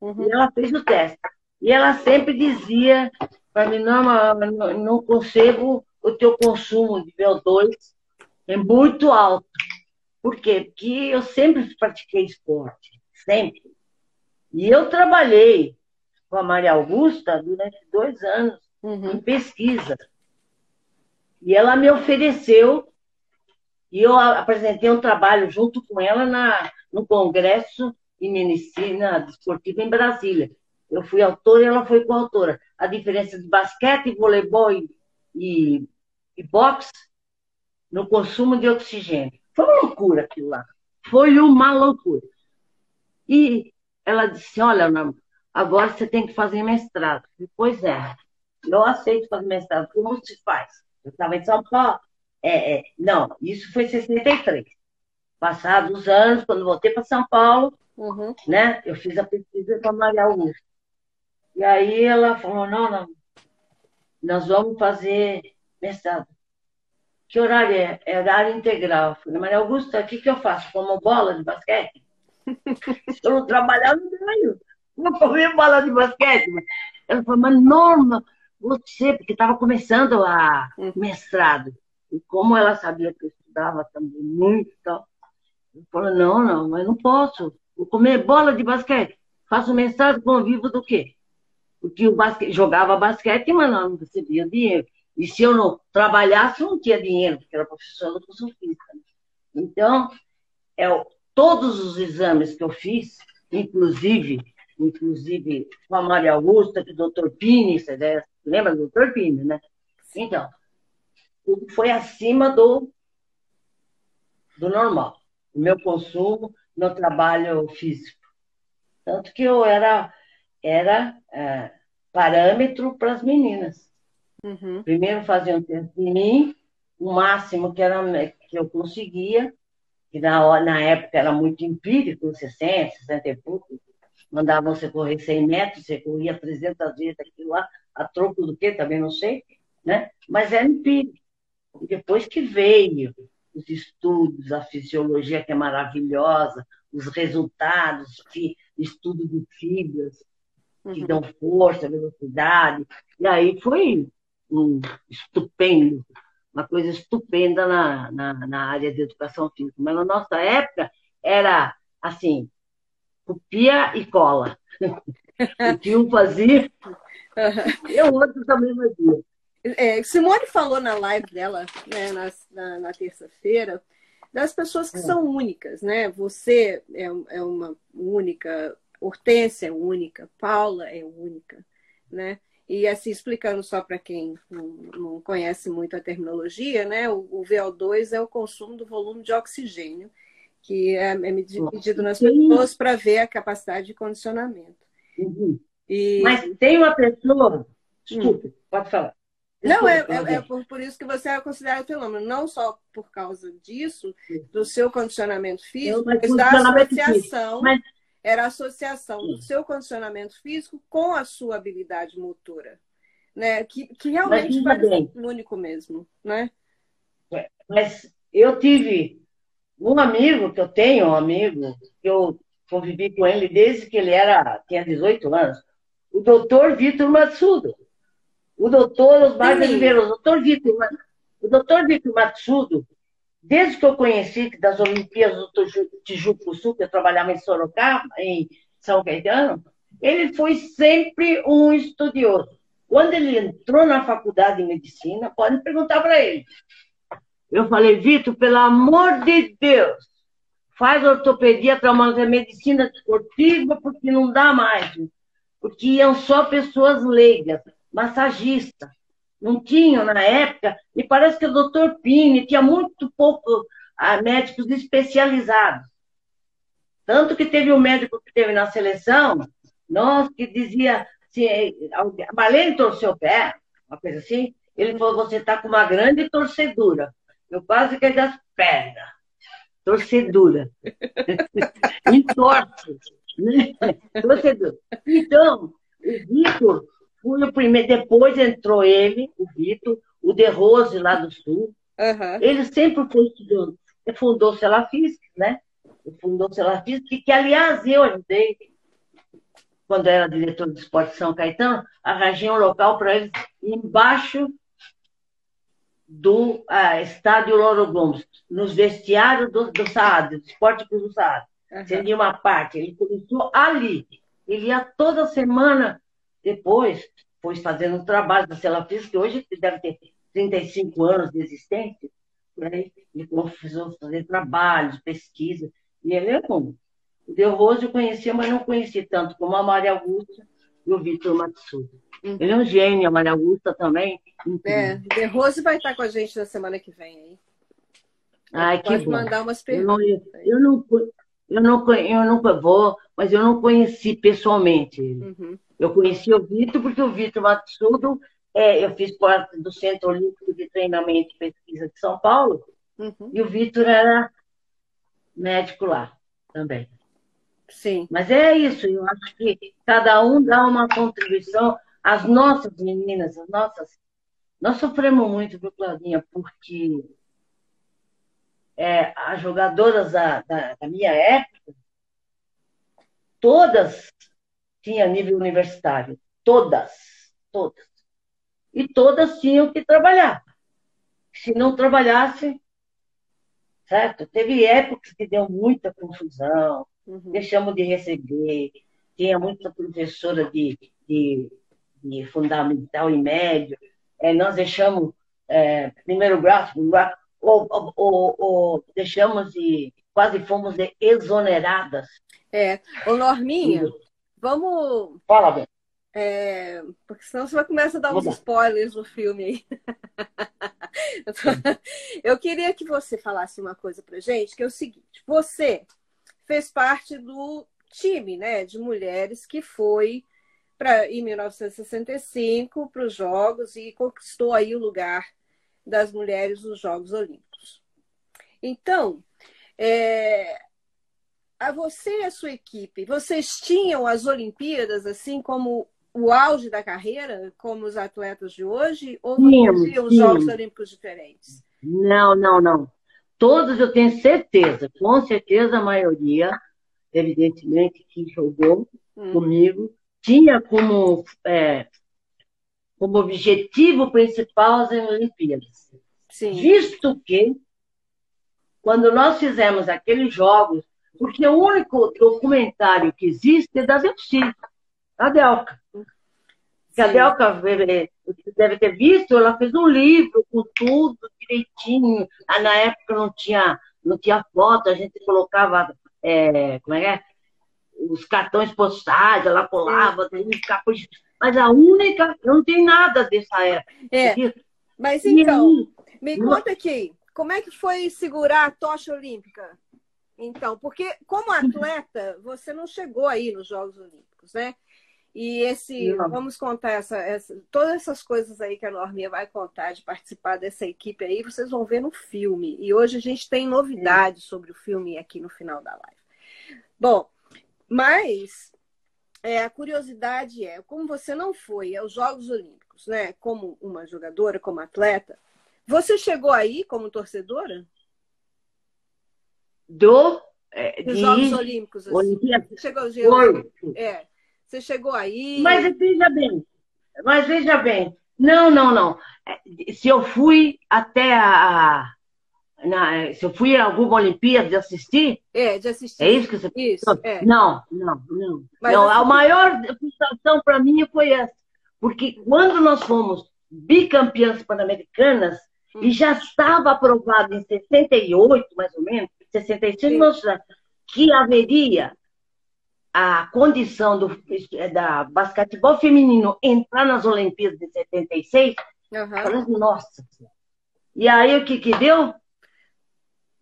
Uhum. E ela fez o teste. E ela sempre dizia para mim, não, não, não consigo o teu consumo de VO2 é muito alto. Por quê? Porque eu sempre pratiquei esporte, sempre. E eu trabalhei com a Maria Augusta durante dois anos uhum. em pesquisa. E ela me ofereceu, e eu apresentei um trabalho junto com ela na, no Congresso de Medicina Desportiva em Brasília. Eu fui autora e ela foi coautora. A diferença de basquete, voleibol e, e, e boxe no consumo de oxigênio. Foi uma loucura aquilo lá. Foi uma loucura. E ela disse: Olha, agora você tem que fazer mestrado. Pois é, eu aceito fazer mestrado. Como se faz? Eu estava em São Paulo. É, é, não, isso foi em 63. Passados os anos, quando voltei para São Paulo, uhum. né, eu fiz a pesquisa com a Maria Augusta. E aí ela falou: Não, não, nós vamos fazer mestrado. Que horário é? É horário integral. falei, Maria Augusta, o que, que eu faço? Como bola de basquete? Se eu não trabalhar, não ganho. Vou comer bola de basquete. Ela falou, mas Norma, você, porque estava começando a hum. mestrado. E como ela sabia que eu estudava também muito, ela falou, não, não, mas não posso. Vou comer bola de basquete. Faço mestrado, convivo do quê? Porque o basquete, jogava basquete, mas não recebia dinheiro. E se eu não trabalhasse, não tinha dinheiro, porque era professor de educação física. Então, é, todos os exames que eu fiz, inclusive, inclusive com a Maria Augusta, que o doutor Pini, você lembra do doutor Pini, né? Então, tudo foi acima do, do normal. O meu consumo, meu trabalho físico. Tanto que eu era, era é, parâmetro para as meninas. Uhum. Primeiro faziam teste em mim, o máximo que, era, que eu conseguia, que na, na época era muito empírico, 60, 60 e pouco, mandavam você correr 100 metros, você corria 300 vezes aquilo lá, a troco do quê, também não sei, né? mas era empírico. E depois que veio os estudos, a fisiologia que é maravilhosa, os resultados, que estudo de fibras, que uhum. dão força, velocidade, e aí foi um estupendo, uma coisa estupenda na, na, na área de educação física. Mas na nossa época era assim, copia e cola. o que um fazia, e o outro também fazia. É, Simone falou na live dela, né, na, na, na terça-feira, das pessoas que é. são únicas, né? Você é, é uma única, Hortência é única, Paula é única, né? E assim, explicando só para quem não, não, conhece muito a terminologia, né? O, o, VO2 é o consumo do volume de oxigênio, que é, é medido nas pessoas para ver a capacidade de condicionamento. Uhum. E... Mas tem uma pessoa. Desculpe, hum. pode falar. Não, é, é, é por, por, isso que você é considerado fenômeno, não só por causa disso, do seu condicionamento físico, mas da associação. Mas era a associação do seu condicionamento físico com a sua habilidade motora, né? Que, que realmente vai ser único mesmo, né? É, mas eu tive um amigo que eu tenho, um amigo que eu convivi com ele desde que ele era tinha 18 anos, o doutor Vitor Matsudo. O doutor Osmar Oliveira, o doutor Vitor, o doutor Vitor Matsudo, desde que eu conheci das Olimpíadas do Tijuco Sul, que eu trabalhava em Sorocaba, em São Caetano, ele foi sempre um estudioso. Quando ele entrou na faculdade de medicina, pode perguntar para ele. Eu falei, Vitor, pelo amor de Deus, faz ortopedia, traumatologia, medicina esportiva, porque não dá mais. Porque iam só pessoas leigas, massagistas. Não tinham na época, e parece que o doutor Pini tinha muito pouco ah, médicos especializados. Tanto que teve um médico que teve na seleção, nós que dizia, se a Marlene torceu o pé, uma coisa assim, ele falou, você está com uma grande torcedura. Eu quase caí das pernas. Torcedura. Entorce. Né? Torcedura. Então, o Vitor foi o primeiro. Depois entrou ele, o Vitor, o De Rose lá do Sul. Uhum. Ele sempre foi estudando. Ele fundou o Celafisc, né? Ele fundou o Celafisc, que, que, aliás, eu ajudei, quando era diretor do esporte de São Caetano, arranjei um local para eles embaixo do ah, estádio Loro Gomes, nos vestiários do, do Saad, do Esporte Clube do Saad. Uhum. Seria uma parte. Ele começou ali. Ele ia toda semana. Depois, foi fazendo um trabalho da Cela Física, que hoje deve ter 35 anos de existência. Né? Ele começou a fazer trabalhos, pesquisa. E ele é bom. O De Rose eu conhecia, mas não conheci tanto como a Maria Augusta e o Vitor Matsuda. Uhum. Ele é um gênio, a Maria Augusta também. É, De Rose vai estar com a gente na semana que vem aí. Ai, que Pode bom. mandar umas perguntas. Eu não, eu, não, eu, não, eu vou, mas eu não conheci pessoalmente ele. Uhum. Eu conheci o Vitor porque o Vitor Matsudo, é, eu fiz parte do Centro Olímpico de Treinamento e Pesquisa de São Paulo, uhum. e o Vitor era médico lá também. Sim. Mas é isso, eu acho que cada um dá uma contribuição. As nossas meninas, as nossas. Nós sofremos muito, viu, Claudinha, porque é, as jogadoras da, da, da, minha época, todas tinham nível universitário. Todas. Todas. E todas tinham que trabalhar. Se não trabalhasse, certo? Teve épocas que deu muita confusão, uhum. deixamos de receber, tinha muita professora de, de, de fundamental e médio, é, nós deixamos é, primeiro grau, ou, ou, ou, deixamos de quase fomos exoneradas. É, ô Norminha, vamos. Fala. É, porque senão você vai começar a dar uns spoilers no filme aí. Eu queria que você falasse uma coisa pra gente, que é o seguinte: você fez parte do time né, de mulheres que foi para em 1965 para os Jogos e conquistou aí o lugar das mulheres nos Jogos Olímpicos. Então, é, a você e a sua equipe, vocês tinham as Olimpíadas assim como o auge da carreira, como os atletas de hoje, ou vocês tinham os Jogos Olímpicos diferentes? Não, não, não. Todos eu tenho certeza, com certeza a maioria, evidentemente, que jogou hum. comigo, tinha como, é, como objetivo principal as Olimpíadas. Sim. Visto que, quando nós fizemos aqueles jogos, porque o único documentário que existe é da Zepsi, da Delca. Que a Delca deve ter visto, ela fez um livro com tudo direitinho. Ah, na época não tinha, não tinha foto, a gente colocava, é, como é que é? Os cartões postais, ela colava, mas a única, não tem nada dessa época. É. Mas então, me conta aqui, como é que foi segurar a tocha olímpica? Então, porque como atleta, você não chegou aí nos Jogos Olímpicos, né? E esse, Não. vamos contar essa, essa, todas essas coisas aí que a Norminha vai contar de participar dessa equipe aí, vocês vão ver no filme. E hoje a gente tem novidades sobre o filme aqui no final da live. Bom, mas é, a curiosidade é, como você não foi aos Jogos Olímpicos, né? Como uma jogadora, como atleta, você chegou aí como torcedora? Do é, de... Jogos Olímpicos. Assim. Olimpíada. Chegou, Foi. É. Você chegou aí? Mas veja bem, mas veja bem, não, não, não. Se eu fui até a. Na, se eu fui a alguma Olimpíada de assistir? É, de assistir. É isso que você Isso, é. Não, não, não. Mas não assim- A maior frustração para mim foi essa. Porque quando nós fomos bicampeãs pan-americanas, Hum. e já estava aprovado em 68, mais ou menos, 65, Sim. não sei, que haveria a condição do da basquetebol feminino entrar nas Olimpíadas de 76, Aham. Falei, nossa. E aí o que que deu?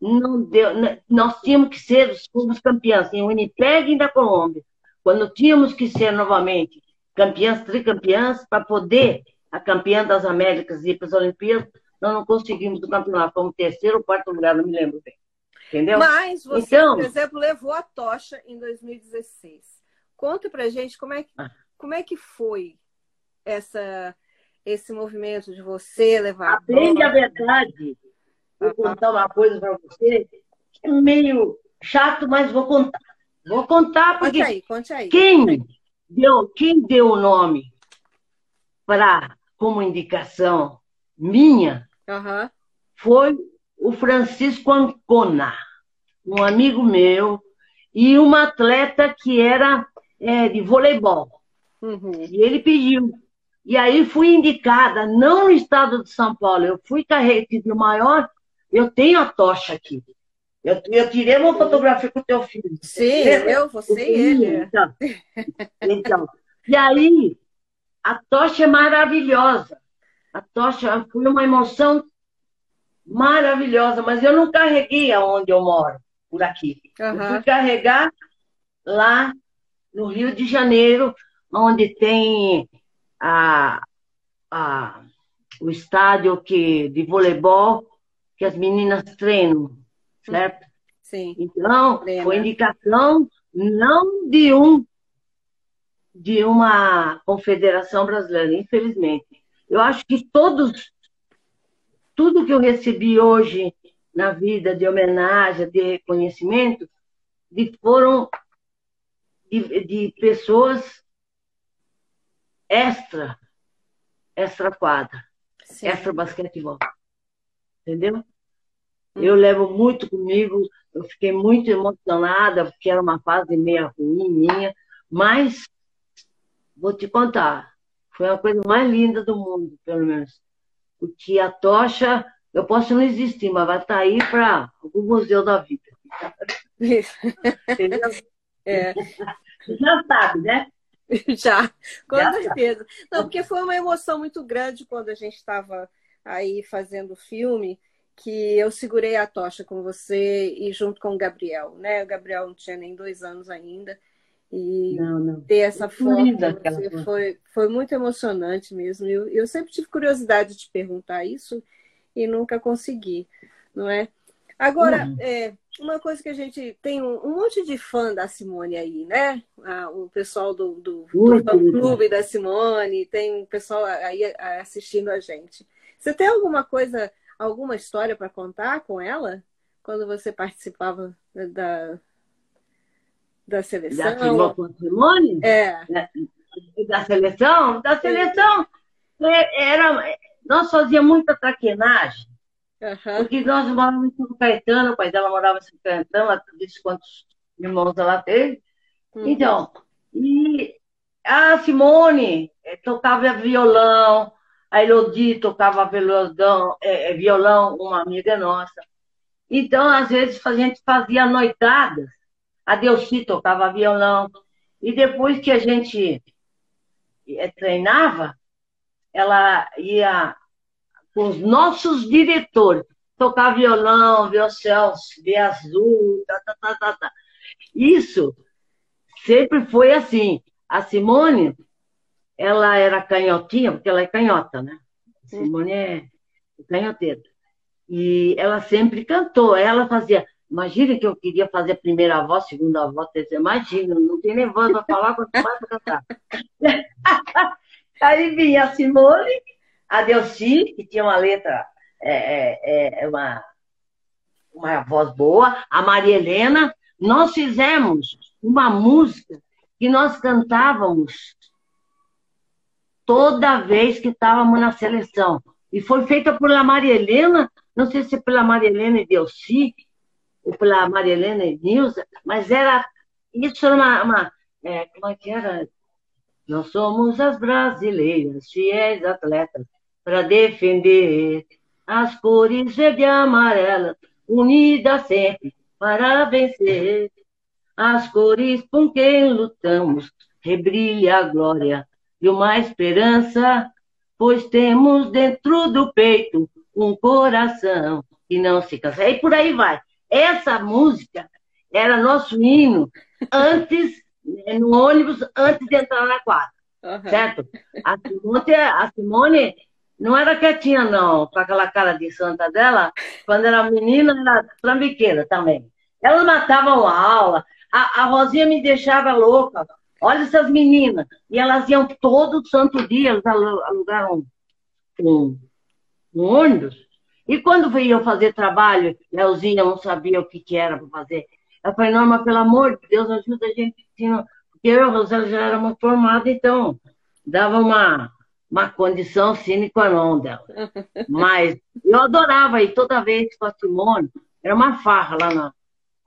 Não deu. Nós tínhamos que ser os fomos campeãs em Winnipeg e da Colômbia. Quando tínhamos que ser novamente campeãs, tricampeãs, para poder a campeã das Américas ir para as Olimpíadas, nós não conseguimos o campeonato. Fomos terceiro ou quarto lugar, não me lembro bem. Entendeu? Mas você, Então- por exemplo, levou a tocha em 2016. Conta pra gente como é que, Ah. como é que foi essa, esse movimento de você levar a Bem a tocha. verdade, vou contar uma coisa para você, que é meio chato, mas vou contar. Vou contar Conte porque aí, conte aí. Quem deu, quem deu o nome para como indicação minha Aham. foi o Francisco Ancona, um amigo meu e uma atleta que era é, de voleibol. Uhum. E ele pediu. E aí fui indicada, não no estado de São Paulo, eu fui carregada o maior, eu tenho a tocha aqui. Eu, eu tirei uma fotografia com o teu filho. Sim, Lembra? eu, você e ele. Então, então, e aí, a tocha é maravilhosa. A tocha foi uma emoção maravilhosa, mas eu não carreguei aonde eu moro, por aqui. Eu Aham. fui carregar lá no Rio de Janeiro, onde tem a, a, o estádio que, de voleibol que as meninas treinam, certo? Sim. Então, foi indicação não de um de uma confederação brasileira, infelizmente. Eu acho que todos tudo que eu recebi hoje na vida de homenagem, de reconhecimento, de, foram de, de pessoas extra extra quadra, Sim. extra basquetebol. Entendeu? Eu levo muito comigo, eu fiquei muito emocionada, porque era uma fase meio ruim minha, mas vou te contar, foi a coisa mais linda do mundo, pelo menos. Porque a tocha, eu posso não existir, mas vai estar aí para o museu da vida. Entendeu? É. Já sabe, né? Já, com Já, certeza. Não, porque foi uma emoção muito grande quando a gente estava aí fazendo o filme, que eu segurei a tocha com você e junto com o Gabriel, né? O Gabriel não tinha nem dois anos ainda. E Não, não. ter essa foto. foi, foi muito emocionante mesmo. Eu, eu sempre tive curiosidade de perguntar isso e nunca consegui, não é? Agora, Uhum. é, uma coisa que a gente tem um, um monte de fã da Simone aí, né? Ah, o pessoal do, do, do fã-clube da Simone, tem um pessoal aí ah, assistindo a gente. Você tem alguma coisa, alguma história para contar com ela? Quando você participava da, da Já seleção? com a Simone? É. da seleção, da seleção é, era, nós fazíamos muita traquinagem, Aham. porque nós morávamos em São Caetano, o pai dela morava em São Caetano, ela disse quantos irmãos ela teve. Uhum. Então, e a Simone eh, tocava violão, a Elodie tocava violão, eh, violão, uma amiga nossa. Então, às vezes, a gente fazia noitadas, a Delci tocava violão, e depois que a gente eh, treinava, ela ia com os nossos diretores, tocar violão, violoncelo, de azul, tá, tá, tá, tá, tá. Isso sempre foi assim. A Simone, ela era canhotinha, porque ela é canhota, né? A Simone é canhoteira. E ela sempre cantou. Ela fazia. Imagina que eu queria fazer primeira voz, segunda voz, terceira. Imagina, não tem nem voz para falar, quanto mais para cantar. Aí vinha a Simone, a Delci, que tinha uma letra, é, é, é, uma, uma voz boa, a Maria Helena. Nós fizemos uma música que nós cantávamos toda vez que estávamos na seleção. E foi feita pela Maria Helena, não sei se pela Maria Helena e Delci, ou pela Maria Helena e Nilza, mas era. Isso era uma. uma é, como é que era? Nós somos as brasileiras, fiéis atletas, para defender as cores verde e amarela, unidas sempre para vencer. As cores com quem lutamos, rebrilha a glória e uma esperança, pois temos dentro do peito um coração que não se cansa. E por aí vai. Essa música era nosso hino antes, né, no ônibus, antes de entrar na quadra. Uhum. Certo? A Simone, a Simone não era quietinha, não, com aquela cara de santa dela. Quando era menina, era trambiqueira também. Elas matavam a aula. A, a Rosinha me deixava louca. Olha essas meninas. E elas iam todo santo dia, elas alugaram um, um ônibus. E quando iam fazer trabalho, Leozinha não sabia o que, que era para fazer. Ela falou, Norma, pelo amor de Deus, ajuda a gente. Porque eu e a Rosana já éramos formadas, então dava uma, uma condição sine qua non dela. Mas eu adorava ir toda vez com a Simone. Era uma farra lá no,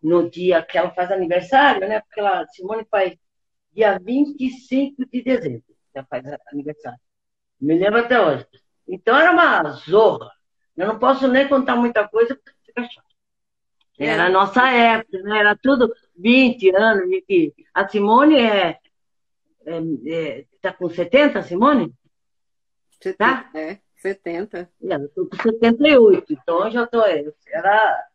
no dia que ela faz aniversário, né? Porque ela, Simone faz dia 25 de dezembro. Ela faz aniversário. Me lembro até hoje. Então era uma zorra. Eu não posso nem contar muita coisa porque fica chato. Era a nossa época, né? Era tudo 20 anos. 20... A Simone é, é, é, tá com 70, Simone? 70, tá? É, 70. Eu tô com 78, então eu já tô. Era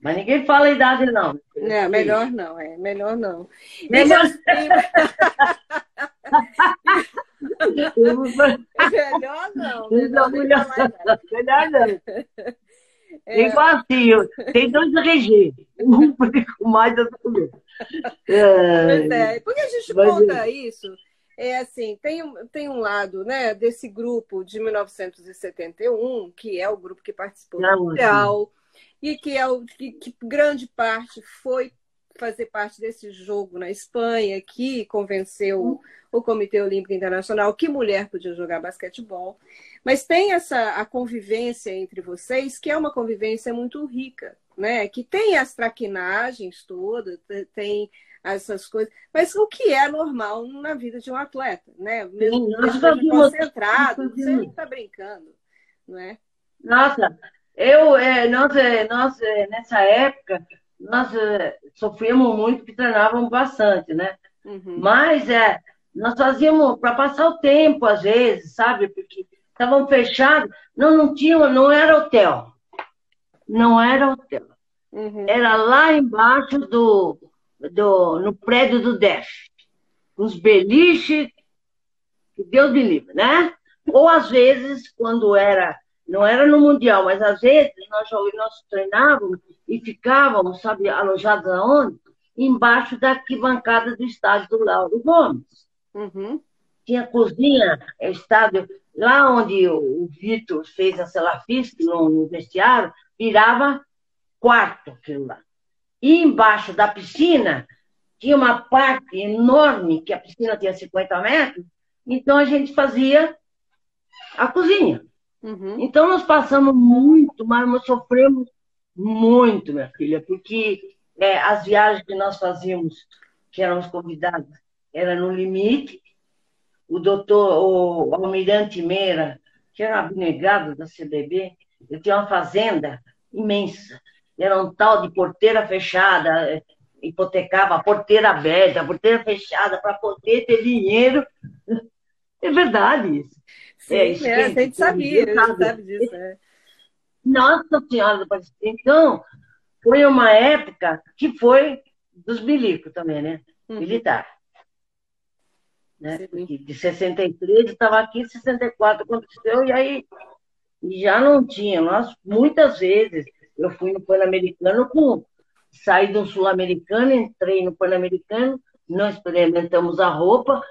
mas ninguém fala a idade, não. Não, melhor não, é. Melhor não. Melhor, melhor não. Melhor, melhor, melhor não. É... Igual assim, tem dois RG. Um com mais do que é. é. Por que a gente Mas, conta isso? É assim, tem, tem um lado né, desse grupo de 1971, que é o grupo que participou do Mundial, e que, é o, que, que grande parte foi fazer parte desse jogo na Espanha, que convenceu uhum. o Comitê Olímpico Internacional que mulher podia jogar basquetebol. Mas tem essa a convivência entre vocês, que é uma convivência muito rica, né? Que tem as traquinagens todas, tem essas coisas, mas o que é normal na vida de um atleta, né? Mesmo Sim, concentrado, você não está brincando, não é? Nossa, eu, é, nós, é, nós é, nessa época, nós é, sofríamos muito, que treinávamos bastante, né? Uhum. Mas é, nós fazíamos para passar o tempo, às vezes, sabe? Porque estavam fechados, não, não tinha, não era hotel. Não era hotel. Uhum. Era lá embaixo do, do, no prédio do DEF. Os beliches, que Deus me livre, né? Ou às vezes, quando era não era no Mundial, mas às vezes nós, nós treinávamos e ficávamos, sabe, alojados aonde? Embaixo da arquibancada do estádio do Lauro Gomes. Uhum. Tinha cozinha, estádio, lá onde o, Vitor fez a Celafisc, no, no vestiário, virava quarto aquilo lá. E embaixo da piscina tinha uma parte enorme, que a piscina tinha 50 metros, então a gente fazia a cozinha. Uhum. Então, nós passamos muito, mas nós sofremos muito, minha filha, porque é, as viagens que nós fazíamos, que éramos convidados, era no limite. O doutor, o almirante Meira, que era abnegado da CBB, ele tinha uma fazenda imensa. Era um tal de porteira fechada, é, hipotecava a porteira aberta, a porteira fechada, para poder ter dinheiro. É verdade isso. Sim, é, isso é, a gente sabia, a gente sabe disso. É. Nossa Senhora Então, foi uma época que foi dos milicos também, né? Uhum. Militar. Né? De 63, estava aqui em 64 aconteceu, e aí já não tinha. Nós, muitas vezes, eu fui no Pan-Americano com. Saí do Sul-Americano, entrei no Pan-Americano, não experimentamos a roupa,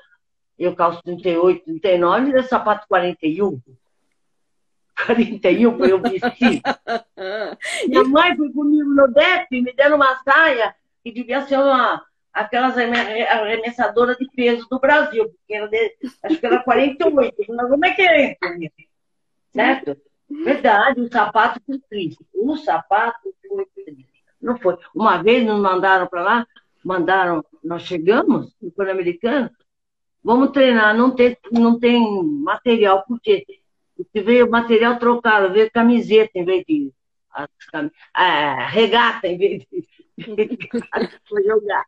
eu calço 38, 39, e sapato 41. 41 para eu vestir. Minha mãe foi comigo no DEP, me deram uma saia que devia ser uma, aquelas arremessadoras de peso do Brasil, porque era de, acho que era 48. Mas como é que é isso? Certo? Verdade, o sapato foi triste. O sapato foi triste. Não foi. Uma vez nos mandaram para lá, mandaram, nós chegamos no Pan-Americano, vamos treinar, não tem, não tem material, por quê? Porque veio material trocado, veio camiseta em vez de. A, regata em vez de. Foi jogar.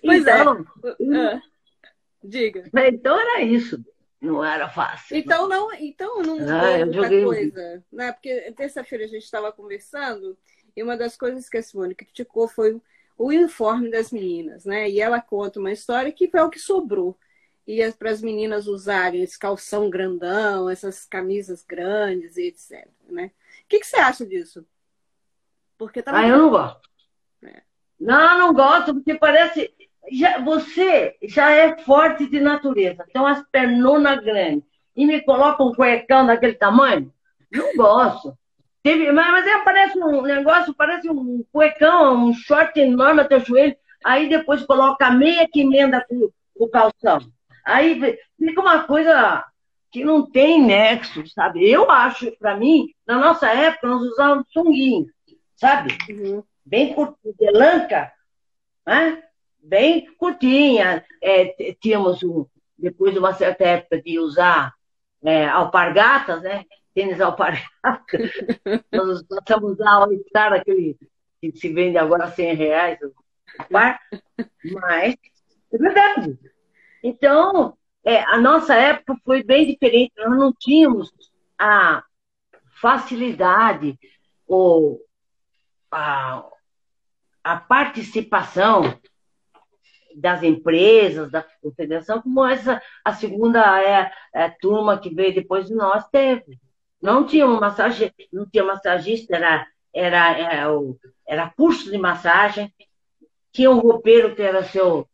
Pois é. então, é. Diga. Então era isso. Não era fácil. Então não, então não ah, muita coisa. Né? Porque terça-feira a gente estava conversando e uma das coisas que a Simone criticou foi o uniforme das meninas, né? E ela conta uma história que foi o que sobrou. E é para as meninas usarem esse calção grandão, essas camisas grandes e etc. Né? O que, que você acha disso? Porque tava... Ah, eu não gosto. É. Não, não gosto, porque parece. Já, você já é forte de natureza, tem umas pernonas grandes. E me coloca um cuecão daquele tamanho? Não gosto. Teve, mas, mas é, parece um negócio, parece um cuecão, um short enorme até o joelho. Aí depois coloca a meia que emenda com, o calção. Aí fica uma coisa que não tem nexo, sabe? Eu acho, para mim, na nossa época, nós usávamos sunguinho, sabe? Uhum. Bem curtinho, de lanca, né? bem curtinha. É, tínhamos, um, depois de uma certa época de usar é, alpargatas, né? Tênis alpargata. Nós passamos a all aquele que se vende agora 100 reais. Mas é verdade. Então, é, a nossa época foi bem diferente. Nós não tínhamos a facilidade ou a, a participação das empresas, da confederação, como essa a segunda é, é, turma que veio depois de nós teve. Não tinha um massagista, não tinha massagista, era, era, era, era curso de massagem. Tinha um roupeiro que era seu.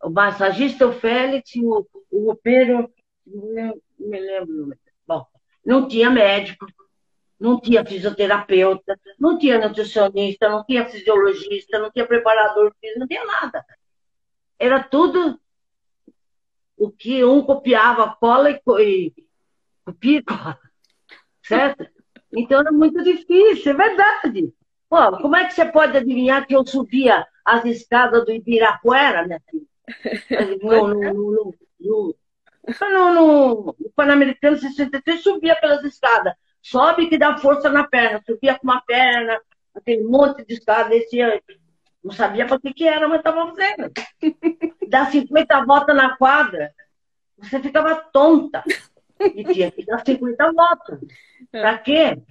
O massagista, o Félix, o, o roupeiro, não me lembro. Bom, não tinha médico, não tinha fisioterapeuta, não tinha nutricionista, não tinha fisiologista, não tinha preparador físico, não tinha nada. Era tudo o que um copiava cola e, e copia e cola certo? Então era muito difícil, é verdade. Pô, como é que você pode adivinhar que eu subia as escadas do Ibirapuera, minha filha? No, no, no, no, no, no Pan-Americano 63, subia pelas escadas. Sobe que dá força na perna. Subia com uma perna, aquele monte de escada, descia. Não sabia para que, que era, mas estava fazendo. Dá 50 voltas na quadra, você ficava tonta. E tinha que dar 50 votos. É. Para quê?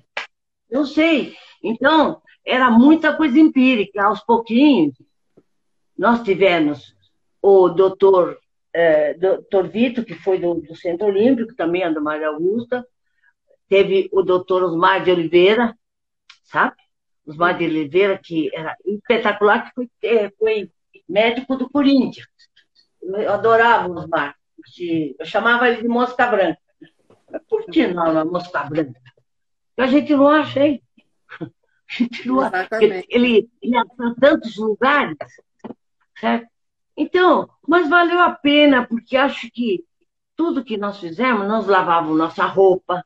Eu sei. Então, era muita coisa empírica. Aos pouquinhos, nós tivemos o doutor, é, doutor Vitor, que foi do, do Centro Olímpico, também é do Maria Augusta. Teve o doutor Osmar de Oliveira, sabe? Osmar de Oliveira, que era espetacular, que foi, é, foi médico do Corinthians. Eu adorava o Osmar. Eu chamava ele de mosca branca. Por que não uma mosca branca? A gente não acha, hein? A gente não acha. Ele, ele ia para tantos lugares, certo? Então, mas valeu a pena, porque acho que tudo que nós fizemos, nós lavávamos nossa roupa.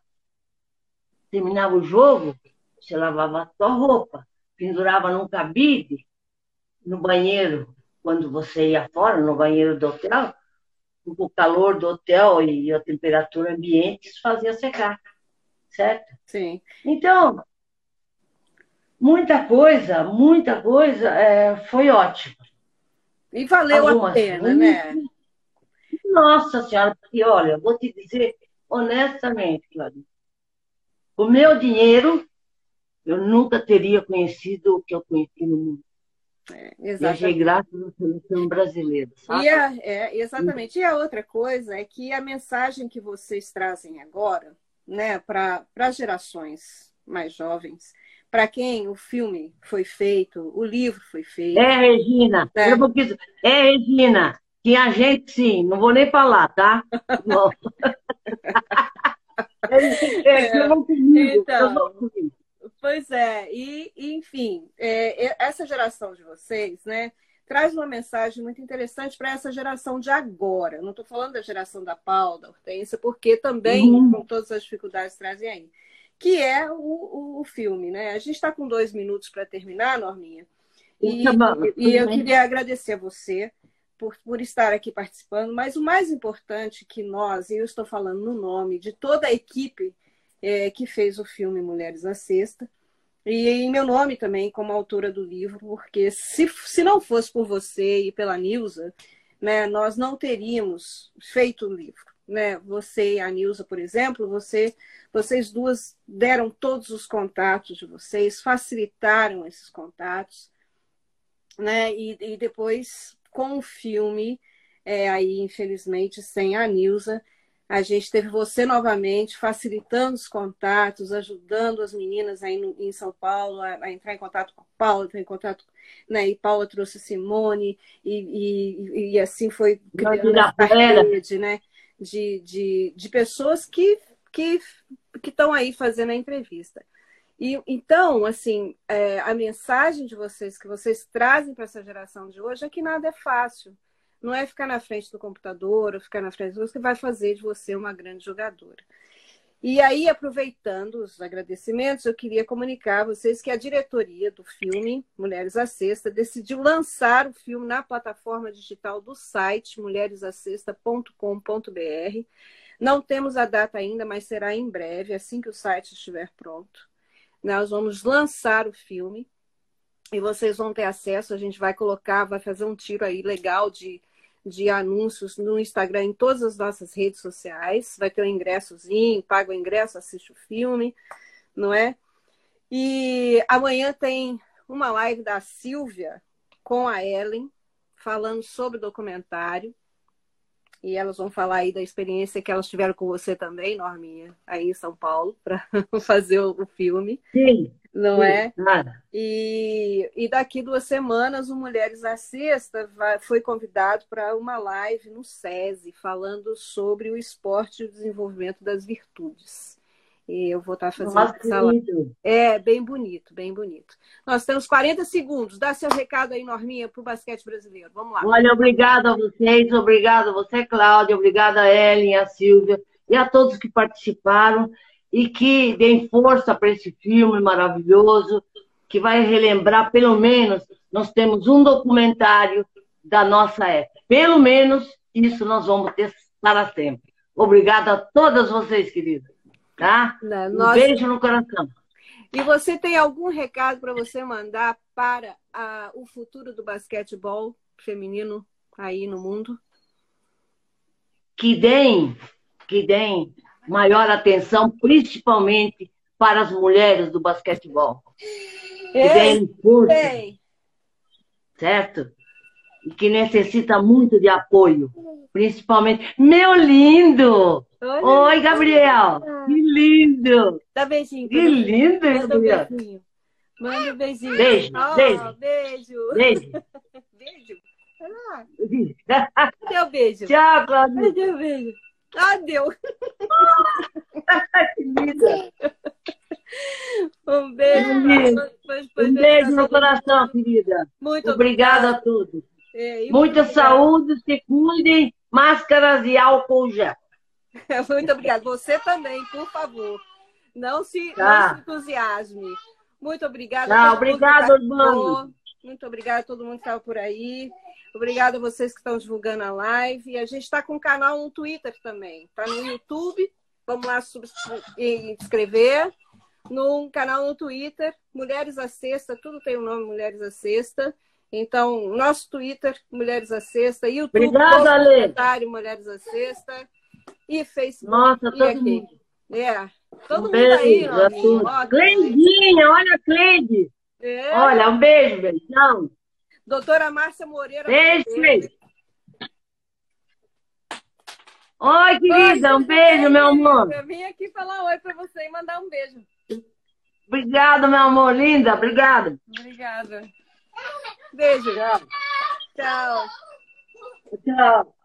Terminava o jogo, você lavava a sua roupa, pendurava num cabide, no banheiro, quando você ia fora, no banheiro do hotel, o calor do hotel e a temperatura ambiente, isso fazia secar, certo? Sim. Então, muita coisa, muita coisa é, foi ótimo. E valeu Algumas a pena, né? Nossa Senhora, porque olha, vou te dizer honestamente, Clarice, o meu dinheiro eu nunca teria conhecido o que eu conheci no mundo. É, Viajei graças à seleção brasileira. Sabe? E a, é, exatamente. E a outra coisa é que a mensagem que vocês trazem agora, né, para as gerações mais jovens, para quem o filme foi feito, o livro foi feito. É, Regina. É, é Regina. Que a gente, sim, não vou nem falar, tá? Não. é, é, é, então, Pois é, e, enfim, é, essa geração de vocês, né, traz uma mensagem muito interessante para essa geração de agora. Não estou falando da geração da Paula, da Hortência, porque também, uhum. com todas as dificuldades, trazem aí. Que é o, o, o filme, né? A gente está com dois minutos para terminar, Norminha. E, e eu queria agradecer a você por, por estar aqui participando, mas o mais importante que nós, e eu estou falando no nome de toda a equipe é, que fez o filme Mulheres à Sexta, e em meu nome também, como autora do livro, porque se, se não fosse por você e pela Nilza, né, nós não teríamos feito o livro. Né? Você e a Nilza, por exemplo, você, vocês duas deram todos os contatos de vocês, facilitaram esses contatos, né? E, e depois, com o filme, é, aí, infelizmente, sem a Nilza, a gente teve você novamente facilitando os contatos, ajudando as meninas aí no, em São Paulo a, a, entrar em contato com a Paula, entrar em contato, né? E Paula trouxe Simone e, e, e assim foi criando a rede, né? De, de, de pessoas que que que estão aí fazendo a entrevista. E então, assim, é, a mensagem de vocês que vocês trazem para essa geração de hoje é que nada é fácil não é ficar na frente do computador ou ficar na frente do que vai fazer de você uma grande jogadora. E aí, aproveitando os agradecimentos, eu queria comunicar a vocês que a diretoria do filme Mulheres à Sexta decidiu lançar o filme na plataforma digital do site mulheresacesta.com.br. Não temos a data ainda, mas será em breve, assim que o site estiver pronto. Nós vamos lançar o filme e vocês vão ter acesso. A gente vai colocar, vai fazer um tiro aí legal de, de anúncios no Instagram, em todas as nossas redes sociais. Vai ter um ingressozinho, paga o ingresso, assiste o filme, não é? E amanhã tem uma live da Silvia com a Ellen, falando sobre o documentário. E elas vão falar aí da experiência que elas tiveram com você também, Norminha, aí em São Paulo, para fazer o filme. Sim não é? Nada. E, e daqui duas semanas o Mulheres à Sexta vai, foi convidado para uma live no SESI, falando sobre o esporte e o desenvolvimento das virtudes. E eu vou estar fazendo Nossa, essa live. É, bem bonito, bem bonito. Nós temos 40 segundos. Dá seu recado aí, Norminha, para o basquete brasileiro. Vamos lá. Olha, obrigada a vocês, obrigada a você, Cláudia, obrigada a Ellen, a Silvia e a todos que participaram e que deem força para esse filme maravilhoso, que vai relembrar, pelo menos, nós temos um documentário da nossa época. Pelo menos isso nós vamos ter para sempre. Obrigada a todas vocês, queridas. Tá? Não, um beijo no coração. E você tem algum recado para você mandar para a, o futuro do basquetebol feminino aí no mundo? Que deem, que deem maior atenção, principalmente para as mulheres do basquetebol. Que deem força, certo? E que necessita muito de apoio, principalmente. Meu lindo! Olha, Oi, Gabriel! Que lindo! Dá beijinho. Que lindo, Gabriel! Um Manda um beijinho. Beijo, oh, beijo. Beijo. Beijo. beijo. Ah. Cadê o beijo? Tchau, Claudinha. Cadê o beijo? Ah, deu. que linda. Um beijo. Um beijo no coração, querida. Muito obrigada a todos. É, Muita saúde, se cuidem, máscaras e álcool gel. Muito obrigada. Você também, por favor. Não se, tá. não se entusiasme. Muito obrigada. Tá, obrigado, irmão. Muito obrigada a todo mundo que estava por aí. Obrigada a vocês que estão divulgando a live. E a gente está com um canal no Twitter também. Está no YouTube. Vamos lá inscrever. Num canal no Twitter, Mulheres à Sexta, tudo tem o um nome Mulheres à Sexta. Então, nosso Twitter, Mulheres à Sexta, YouTube, Obrigada, Ale. Mulheres à Sexta e Facebook. Nossa, todo aqui. mundo. É, todo um mundo aí, ó. Cleidinha, olha a Cleide. É. Olha, um beijo, beijão. Doutora Márcia Moreira. Beijo, beijo. Oi, querida, oi, um beijo, meu amor. Eu vim aqui falar oi para você e mandar um beijo. Obrigada, meu amor, linda, obrigada. Obrigada. Beijo. Tchau. Tchau. Tchau.